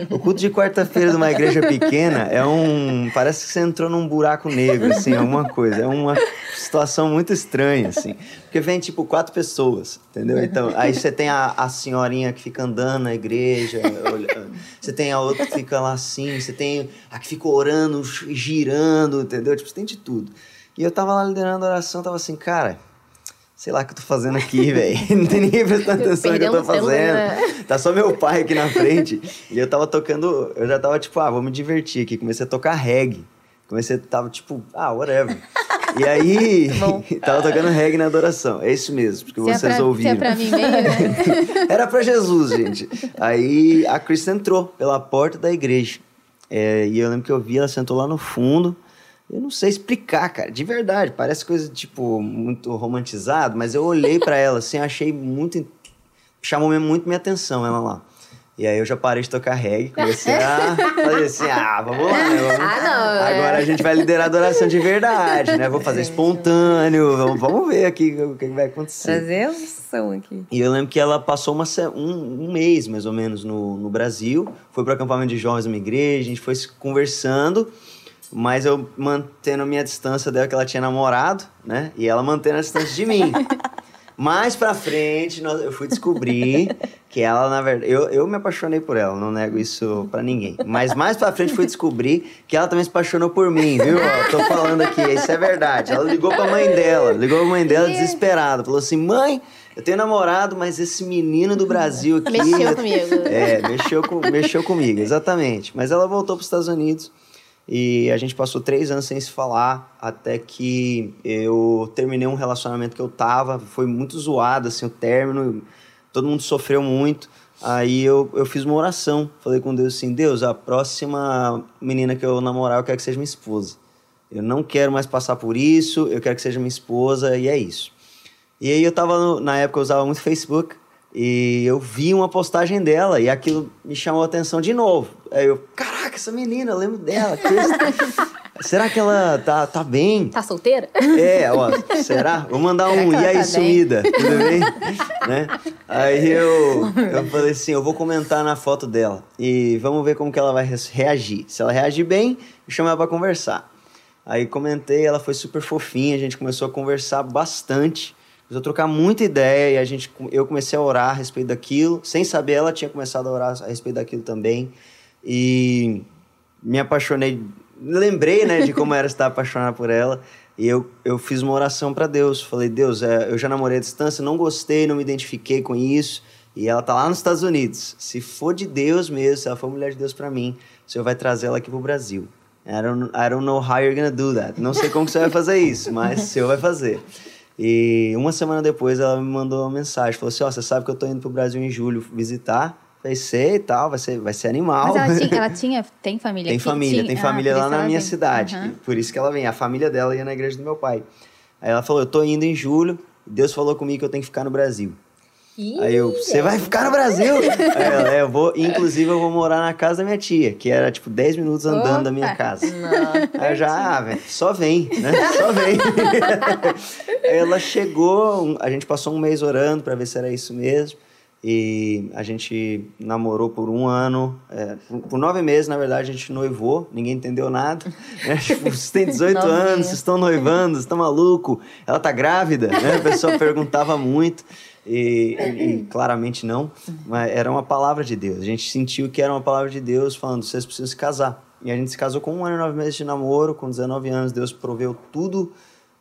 O culto de quarta-feira de uma igreja pequena é um. Parece que você entrou num buraco negro, assim, alguma coisa. É uma situação muito estranha, assim. Porque vem, tipo, quatro pessoas, entendeu? Então, aí você tem a, a senhorinha que fica andando na igreja. Você tem a outra que fica lá assim, você tem a que fica orando, girando, entendeu? Tipo, você tem de tudo. E eu tava lá liderando a oração, tava assim, cara, sei lá o que eu tô fazendo aqui, velho. Não tem ninguém prestando atenção no que eu tô né? fazendo. Tá só meu pai aqui na frente. e eu tava tocando, eu já tava tipo, ah, vou me divertir aqui. Comecei a tocar reggae. Comecei, tava tipo, ah, whatever. E aí, tava tocando reggae na adoração. É isso mesmo, porque Se é vocês pra- ouviram. Se é pra mim mesmo, né? Era pra Jesus, gente. Aí a Kristen entrou pela porta da igreja. É, e eu lembro que eu vi, ela sentou lá no fundo. Eu não sei explicar, cara, de verdade. Parece coisa, tipo, muito romantizado, mas eu olhei pra ela, assim, achei muito. Chamou mesmo muito minha atenção ela lá. E aí eu já parei de tocar reggae, comecei a fazer assim, ah, vamos lá, né? Vamos- Ah, não, é. Agora a gente vai liderar a adoração de verdade, né? Vou fazer espontâneo, vamos, vamos ver aqui o que vai acontecer. Trazer o som aqui. E eu lembro que ela passou uma, um, um mês, mais ou menos, no, no Brasil. Foi para o acampamento de jovens minha igreja, a gente foi se conversando, mas eu mantendo a minha distância dela, que ela tinha namorado, né? E ela mantendo a distância de mim. Mais pra frente, nós- eu fui descobrir que ela, na verdade... Eu, eu me apaixonei por ela, não nego isso pra ninguém. Mas mais pra frente fui descobrir que ela também se apaixonou por mim, viu? Ó, tô falando aqui, isso é verdade. Ela ligou pra mãe dela, ligou pra mãe dela desesperada. Falou assim, mãe, eu tenho namorado, mas esse menino do Brasil aqui... Mexeu comigo. É, mexeu, com, mexeu comigo, exatamente. Mas ela voltou para os Estados Unidos e a gente passou três anos sem se falar até que eu terminei um relacionamento que eu tava. Foi muito zoado, assim, o término. Todo mundo sofreu muito. Aí eu, eu fiz uma oração. Falei com Deus assim, Deus, a próxima menina que eu namorar, eu quero que seja minha esposa. Eu não quero mais passar por isso, eu quero que seja minha esposa e é isso. E aí eu tava, no- na época eu usava muito Facebook, e eu vi uma postagem dela, e aquilo me chamou a atenção de novo. Aí eu, caraca, essa menina, eu lembro dela. Será que ela tá, tá bem? Tá solteira? É, ó, será? Vou mandar Será um e aí, tá bem? sumida, tudo bem? né? Aí eu, eu falei assim, eu vou comentar na foto dela e vamos ver como que ela vai reagir. Se ela reagir bem, eu chamo ela pra conversar. Aí comentei, ela foi super fofinha, a gente começou a conversar bastante, começou a trocar muita ideia e a gente, eu comecei a orar a respeito daquilo, sem saber, ela tinha começado a orar a respeito daquilo também. E me apaixonei, lembrei, né, de como era estar apaixonado por ela. E eu, eu fiz uma oração para Deus. Falei, Deus, é, eu já namorei à distância, não gostei, não me identifiquei com isso. E ela tá lá nos Estados Unidos. Se for de Deus mesmo, se ela for mulher de Deus para mim, o Senhor vai trazer ela aqui pro Brasil. I don't, I don't know how you're gonna do that. Não sei como que você vai fazer isso, mas o Senhor vai fazer. E uma semana depois ela me mandou uma mensagem. Falou assim, ó, você sabe que eu tô indo pro Brasil em julho visitar? Falei, sei e tal, vai ser, vai ser animal. Mas ela tinha, ela tinha- tem família Tem aqui? família, Tinha? tem Ah, família por lá na minha vem. cidade. Aham. Por isso que ela vem. A família dela ia na igreja do meu pai. Aí ela falou: Eu tô indo em julho. Deus falou comigo que eu tenho que ficar no Brasil. Ih, Aí eu, você vai ficar no Brasil? Aí ela, é, eu vou, inclusive eu vou morar na casa da minha tia, que era tipo 10 minutos andando da minha Opa! casa. Aí eu já, ah, velho, só vem, né? Só vem. Aí ela chegou, a gente passou um mês orando pra ver se era isso mesmo. E a gente namorou por um ano, é, por, por nove meses, na verdade, a gente noivou, ninguém entendeu nada. Né? Tipo, vocês têm 18 Novinha. anos, vocês estão noivando, vocês estão maluco, ela tá grávida, né? A pessoa perguntava muito. E, e- e claramente não, mas era uma palavra de Deus. A gente sentiu que era uma palavra de Deus falando: vocês precisam se casar. E a gente se casou com um ano e nove meses de namoro, com 19 anos. Deus proveu tudo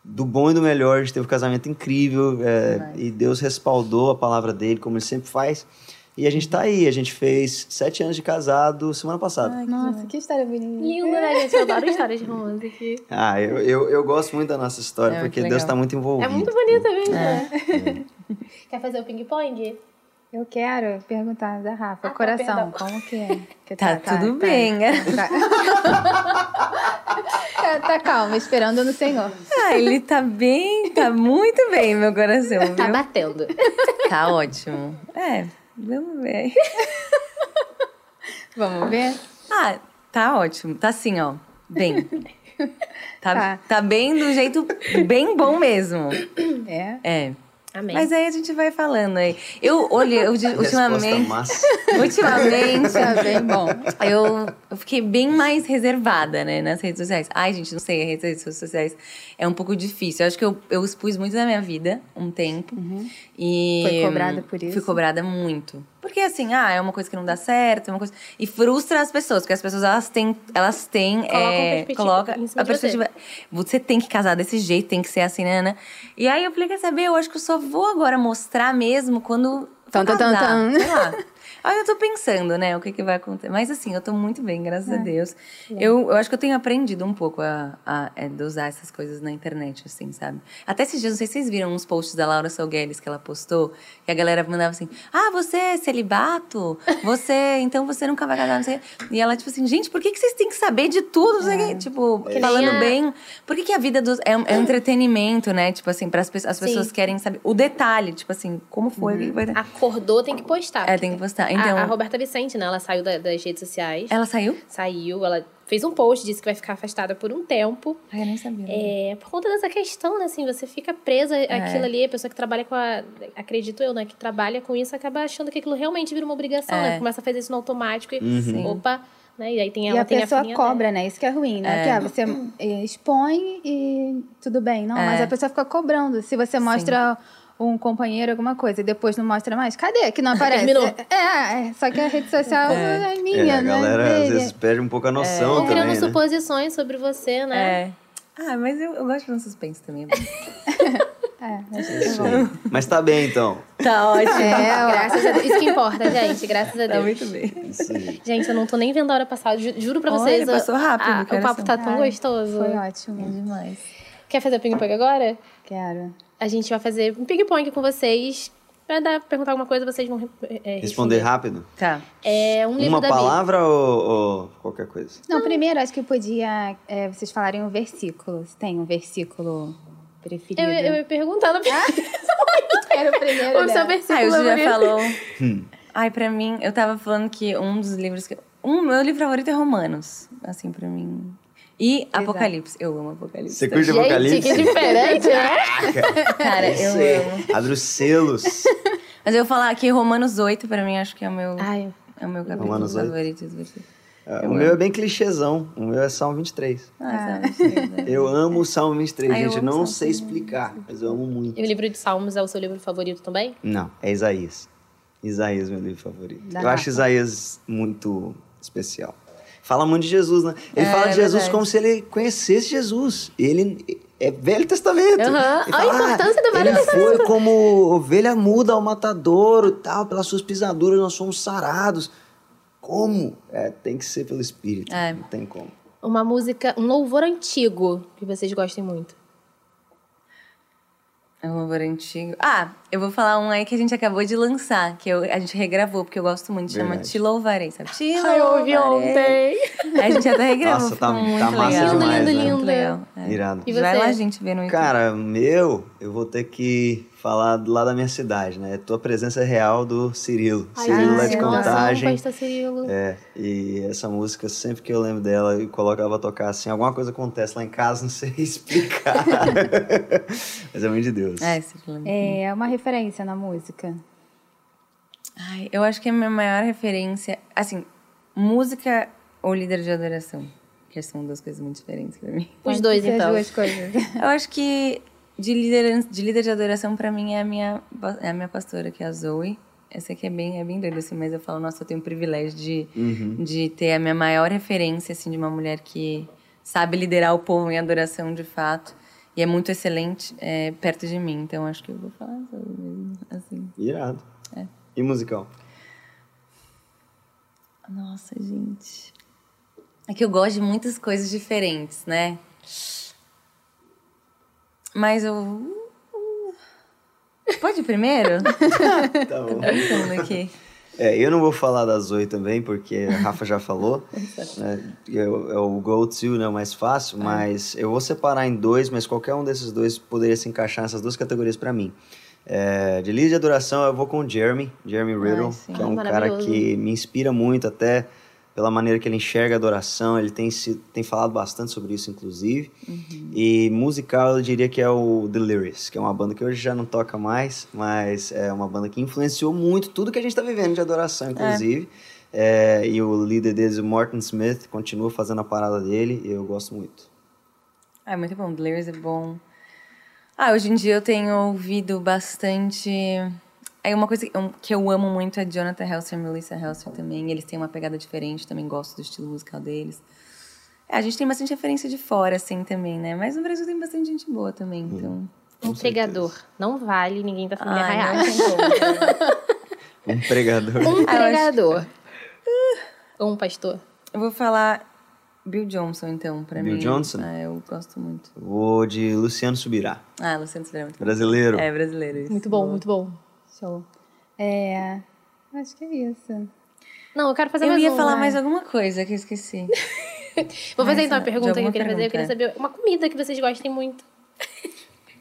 do bom e do melhor. A gente teve um casamento incrível é, e Deus respaldou a palavra dele, como ele sempre faz. E a gente tá aí. A gente fez sete anos de casado semana passada. Nossa, que história bonita. Lindo, né, gente? Eu adoro histórias de romance aqui. Ah, eu, eu, eu gosto muito da nossa história, É, porque Deus tá muito envolvido. É muito bonita mesmo, né? Quer fazer o ping-pong? Eu quero perguntar da Rafa. Ah, tá, coração, perdão. como que é? Que Tá tudo bem, né? Tá, tá, tá calma, esperando no Senhor. Ah, ele tá bem, tá muito bem, meu coração, viu? Tá batendo. Tá ótimo. É, vamos ver. Vamos ver? Ah, tá ótimo. Tá assim, ó. Bem. Tá, Tá. tá bem do jeito bem bom mesmo. É. É. Amém. Mas aí a gente vai falando aí. Eu olhei, eu, ultimamente, massa. ultimamente, bem bom. eu, eu fiquei bem mais reservada, né, nas redes sociais. Ai, gente, não sei, as redes sociais é um pouco difícil. Eu acho que eu, eu expus muito da minha vida um tempo. E Foi cobrada por isso? Fui cobrada muito. Porque assim, ah, é uma coisa que não dá certo, é uma coisa. E frustra as pessoas, porque as pessoas elas têm. Elas têm. Colocam é, perspectiva coloca em cima a de perspectiva. Você tem que casar desse jeito, tem que ser assim, né? né? E aí eu falei, quer saber? Eu acho que eu só vou agora mostrar mesmo quando. tan, tan, casar. tan. Sei lá. Aí eu tô pensando, né, o que que vai acontecer. Mas assim, eu tô muito bem, graças É. a Deus. Eu, eu acho que eu tenho aprendido um pouco a, a, é, de usar essas coisas na internet, assim, sabe? Até esses dias, não sei se vocês viram uns posts da Laura Salgueires que ela postou, que a galera mandava assim, ah, você é celibato? Você, então você nunca vai casar, não sei. o quê." E ela, tipo assim, gente, por que, que vocês têm que saber de tudo? É. quê?" Tipo, falando a- bem. Por que, que a vida dos, é, um- é entretenimento, né? Tipo assim, para as pessoas, as Sim. pessoas querem saber o detalhe, tipo assim, como foi, dar. Acordou, tem que postar. É, tem que postar. Então- a, a Roberta Vicente, né? Ela saiu da- das redes sociais. Ela saiu? Saiu, ela fez um post, disse que vai ficar afastada por um tempo. Ai, eu nem sabia. É, por conta dessa questão, né? Assim, você fica presa àquilo ali, a pessoa que trabalha com a. Acredito eu, né? Que trabalha com isso, acaba achando que aquilo realmente vira uma obrigação, É. né? Começa a fazer isso no automático e. Sim. Opa, né? E aí tem E ela, a tem pessoa filhinha cobra, né? Isso que é ruim, né? É. Que, ah, você expõe e tudo bem. Não, É. mas a pessoa fica cobrando. Se você mostra um companheiro, alguma coisa, e depois não mostra mais, cadê? Que não aparece. Terminou. É, é, só que a rede social é, minha, É, a né? galera às vezes perde um pouco a noção Vão também, criando né? suposições sobre você, né? É. Ah, mas eu, eu gosto de um suspense também. É, tá aí. Mas tá bem, então. tá ótimo. É. Graças a Deus. Isso que importa, gente. Graças a Tá Deus. muito bem. Isso aí. Gente, eu não tô nem vendo a hora passar. Ju- Juro pra Olha, vocês. passou a- rápido, a- o papo tá tão Ai, gostoso. Foi É ótimo. demais. Quer fazer ping-pong agora? Quero. A gente vai fazer um ping-pong com vocês. Vai dar, perguntar alguma coisa, vocês vão é, Responder rápido? Tá. É um livro Uma da palavra ou, ou qualquer coisa? Não, primeiro, acho que podia é, vocês falarem um versículo. Se tem um versículo preferido. Eu, eu ia perguntar no Era o primeiro, o seu versículo. Ah, o Ju já favorito. falou. Ai, pra mim, eu tava falando que um dos livros que. Um meu livro favorito é Romanos. Assim, pra mim. E Apocalipse. Eu amo Apocalipse. Você curte Gente, Apocalipse? que diferente, né? Cara, É eu amo. Abre os selos. Mas eu vou falar que Romanos 8, pra mim, acho que é o meu, Ai, é o meu capítulo Romanos 8. favorito. É, o meu é bem clichêzão. O meu é Salmo 23. Ah, sabe? Eu amo o Salmo 23, Ah, gente. Eu amo não Salmo sei explicar, mas eu amo muito. e o livro de Salmos é o seu livro favorito também? Não, é Isaías. Isaías, meu livro favorito. Da eu acho. Isaías muito especial. Fala muito de Jesus, né? Ele É, fala de Jesus verdade. como se ele conhecesse Jesus. Ele é Velho Testamento. Aham. Ele A fala, importância do Velho Ele foi como ovelha muda ao matadouro e tal, pelas suas pisaduras nós somos sarados. Como? É, tem que ser pelo Espírito. É. Não tem como. Uma música, um louvor antigo que vocês gostem muito. É um louvor antigo. Ah, eu vou falar um aí que a gente acabou de lançar, que eu, a gente regravou, porque eu gosto muito. Chama Verdade. Te Louvarei, sabe? Te Ai, eu ouvi Louvarei. ontem. A gente até regravou, Nossa, tá- ficou muito tá massa legal. demais, Lindo, né? lindo, Muito legal. É. Irado. E Vai você? lá, gente, ver no YouTube. Cara, meu, eu vou ter que falar do lado da minha cidade, né? Tua presença é real do Cirilo. Ai, Cirilo lá gente, de nossa, contagem. Pastor Cirilo. É, e essa música, sempre que eu lembro dela e coloco ela pra tocar assim, alguma coisa acontece lá em casa, não sei explicar. Mas é muito de Deus. É, esse filme. É uma referência na música. Ai, eu acho que a minha maior referência, assim, música ou líder de adoração, que são duas coisas muito diferentes pra mim. Os dois, então. As duas coisas. Eu acho que de líder, de líder de adoração pra mim é a minha é a minha pastora, que é a Zoe. Essa aqui é bem é bem doida assim, mas eu falo, nossa, eu tenho o privilégio de de ter a minha maior referência assim de uma mulher que sabe liderar o povo em adoração de fato. E é muito excelente é, perto de mim, então acho que eu vou falar mesmo, assim. Irado. É. E musical? Nossa, gente. É que eu gosto de muitas coisas diferentes, né? Mas eu. Pode ir primeiro? Tá bom. Tô pensando aqui. É, eu não vou falar da Zoe também, porque a Rafa já falou. né? É, é o go-to, né? O mais fácil. Mas eu vou separar em dois, mas qualquer um desses dois poderia se encaixar nessas duas categorias pra mim. É, de líder de adoração, eu vou com o Jeremy, Jeremy Riddle, que é um Ah, cara que me inspira muito, até pela maneira que ele enxerga a adoração. Ele tem, se, tem falado bastante sobre isso, inclusive. E musical, eu diria que é o The Lyrics, que é uma banda que hoje já não toca mais, mas é uma banda que influenciou muito tudo que a gente está vivendo de adoração, inclusive. É, e o líder deles, o Morton Smith, continua fazendo a parada dele e eu gosto muito. Ah, é muito bom. Blair's é bom. Ah, hoje em dia eu tenho ouvido bastante. Aí uma coisa que eu- que eu amo muito é Jonathan Helser e Melissa Helser também. Eles têm uma pegada diferente, também gosto do estilo musical deles. É, a gente tem bastante referência de fora, assim, também, né? Mas no Brasil tem bastante gente boa também, então... Um pregador. Não vale ninguém da família Ai, Hayashi. não tem como. Um pregador. Um Ah, pregador. Ou um pastor. Eu vou falar Bill Johnson, então, pra Bill mim. Johnson? Ah, eu gosto muito. Vou de Luciano Subirá, Ah, Luciano Silveira é muito bom. brasileiro. É, brasileiro, isso. Muito bom, muito bom. Show. É. Acho que é isso. Não, eu quero fazer Eu mais ia um, falar vai. mais alguma coisa que eu esqueci. Vou fazer Mais então a pergunta que eu queria fazer. Eu queria pergunta. saber uma comida que vocês gostem muito.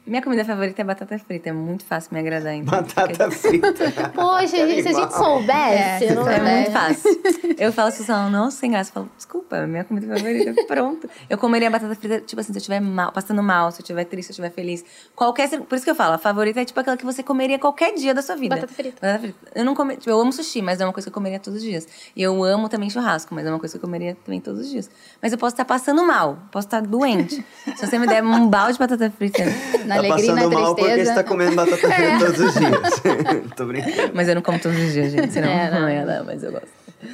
Minha comida favorita é batata frita. É muito fácil me agradar, então. Batata frita. Poxa, gente, se a gente soubesse, É, não É é? muito fácil. Eu falo assim, falam, nossa, sem graça. Eu falo, desculpa, é minha comida favorita, pronto. Eu comeria batata frita, tipo assim, se eu estiver mal, passando mal, se eu estiver triste, se eu estiver feliz. Qualquer. Por isso que eu falo, a favorita é tipo aquela que você comeria qualquer dia da sua vida. Batata frita. Batata frita. Eu não come, tipo, eu amo sushi, mas é uma coisa que eu comeria todos os dias. E eu amo também churrasco, mas é uma coisa que eu comeria também todos os dias. Mas eu posso estar passando mal, posso estar doente. se você me der um balde de batata frita. Na tá alegria e passando na mal porque você tristeza. tá comendo batata frita todos os dias. Tô brincando. Mas eu não como todos os dias, gente. Senão É, não. não ia dar, mas eu gosto.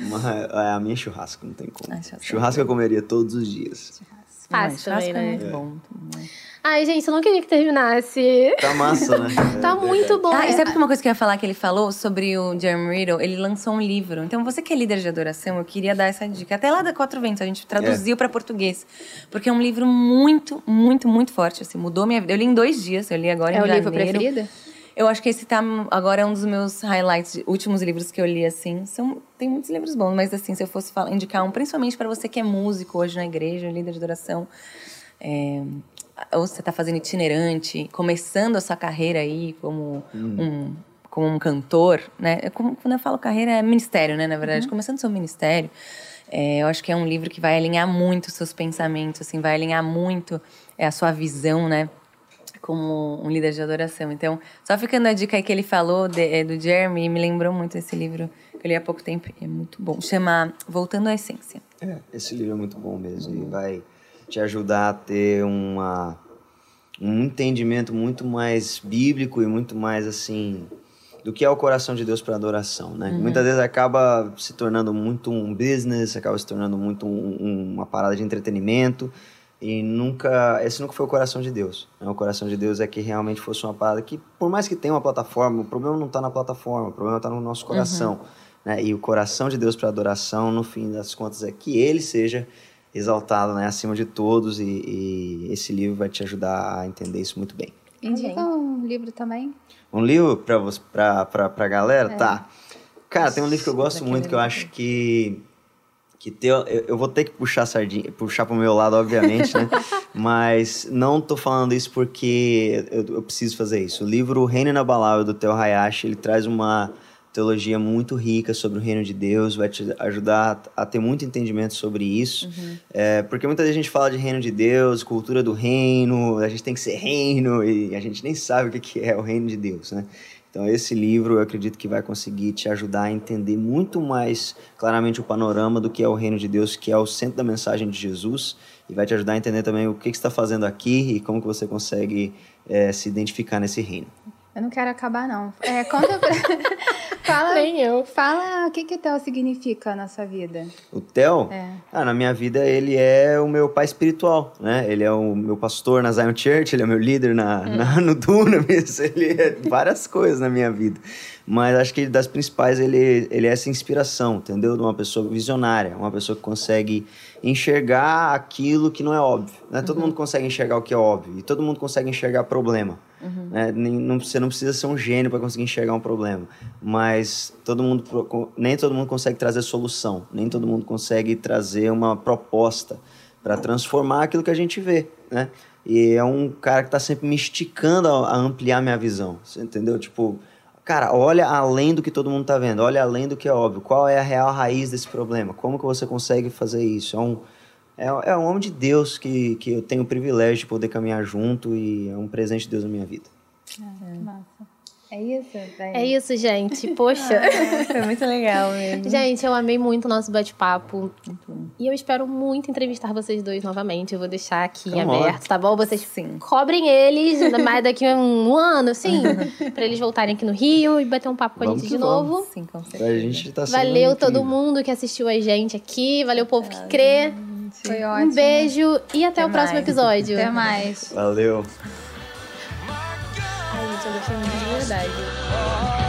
Mas, é, a minha é churrasco, não tem como. Ah, churrasco. churrasco eu comeria todos os dias. Fácil Mas também, churrasco é né? muito bom. muito bom, né? Ai, gente, eu não queria que terminasse. Tá massa, né? Tá É muito bom. Ah, e sabe uma coisa que eu ia falar que ele falou sobre o Jeremy Riddle? Ele lançou um livro. Então, você que é líder de adoração, eu queria dar essa dica. Até lá da Quatro Ventos, a gente traduziu pra português. Porque é um livro muito, muito, muito forte. Assim, mudou minha vida. Eu li em dois dias, eu li agora É em o livro janeiro. preferido? Eu acho que esse tá agora é um dos meus highlights, últimos livros que eu li, assim. São, tem muitos livros bons, mas assim, se eu fosse falar, indicar um, principalmente para você que é músico hoje na igreja, líder de adoração, é, ou você tá fazendo itinerante, começando a sua carreira aí como um como um cantor, né? É como- quando eu falo carreira, é ministério, né? Na verdade, começando seu ministério, é, eu acho que é um livro que vai alinhar muito os seus pensamentos, assim, vai alinhar muito é, a sua visão, né? como um líder de adoração. Então, só ficando a dica aí que ele falou de- é, do Jeremy, me lembrou muito esse livro que eu li há pouco tempo. É muito bom. Chama Voltando à Essência. É, esse livro é muito bom mesmo e vai te ajudar a ter uma, um entendimento muito mais bíblico e muito mais assim do que é o coração de Deus para adoração, né? Muitas vezes acaba se tornando muito um business, acaba se tornando muito um- um- uma parada de entretenimento e nunca esse nunca foi o coração de Deus. Né? O coração de Deus é que realmente fosse uma parada que por mais que tenha uma plataforma, o problema não está na plataforma, o problema está no nosso coração. né? E o coração de Deus para adoração, no fim das contas, é que Ele seja exaltado né? acima de todos e, e esse livro vai te ajudar a entender isso muito bem. Indica um livro também. Um livro pra, pra, pra galera? Tá. Cara, tem um livro que eu gosto muito que eu acho que. que tem, eu, eu vou ter que puxar sardinha, puxar pro meu lado, obviamente, né? Mas não tô falando isso porque eu, eu preciso fazer isso. O livro Reino Inabalável do Theo Hayashi, ele traz uma teologia muito rica sobre o reino de Deus, vai te ajudar a ter muito entendimento sobre isso. É, porque muita gente fala de reino de Deus, cultura do reino, a gente tem que ser reino, e a gente nem sabe o que que é o reino de Deus, né? Então, esse livro eu acredito que vai conseguir te ajudar a entender muito mais claramente o panorama do que é o reino de Deus, que é o centro da mensagem de Jesus, e vai te ajudar a entender também o que, que você está fazendo aqui e como que você consegue é, se identificar nesse reino. Eu não quero acabar, não. É, conta pra... fala, Nem eu. fala o que que Theo significa na sua vida. O Theo, É. ah, na minha vida, ele é o meu pai espiritual, né? Ele é o meu pastor na Zion Church, ele é meu líder na, na- no Dunamis, ele é várias coisas na minha vida. Mas acho que das principais, ele, ele é essa inspiração, entendeu? De uma pessoa visionária, uma pessoa que consegue enxergar aquilo que não é óbvio. Né? Todo mundo consegue enxergar o que é óbvio e todo mundo consegue enxergar problema. Né? Nem- não, você não precisa ser um gênio para conseguir enxergar um problema, mas todo mundo, nem todo mundo consegue trazer solução, nem todo mundo consegue trazer uma proposta para transformar aquilo que a gente vê, né? E é um cara que está sempre me esticando a, ampliar minha visão, você entendeu? Tipo, cara, olha além do que todo mundo tá vendo, olha além do que é óbvio. Qual é a real raiz desse problema? Como que você consegue fazer isso? É um, é, é um homem de Deus que, que eu tenho o privilégio de poder caminhar junto e é um presente de Deus na minha vida. Que massa. É isso? É isso, gente. Poxa. Foi muito legal mesmo. Gente, eu amei muito o nosso bate-papo. E eu espero muito entrevistar vocês dois novamente. Eu vou deixar aqui em aberto, tá bom? Vocês Sim. cobrem eles, mais daqui a um ano, assim, pra eles voltarem aqui no Rio e bater um papo com a Vamos gente que de vamos. novo. Sim, com A certeza. gente tá Valeu todo mundo que assistiu a gente aqui. Valeu o povo que crê. Foi ótimo. Um beijo e até, Até o próximo mais. episódio. Até mais. Valeu. Ai, gente, eu gostei muito de verdade.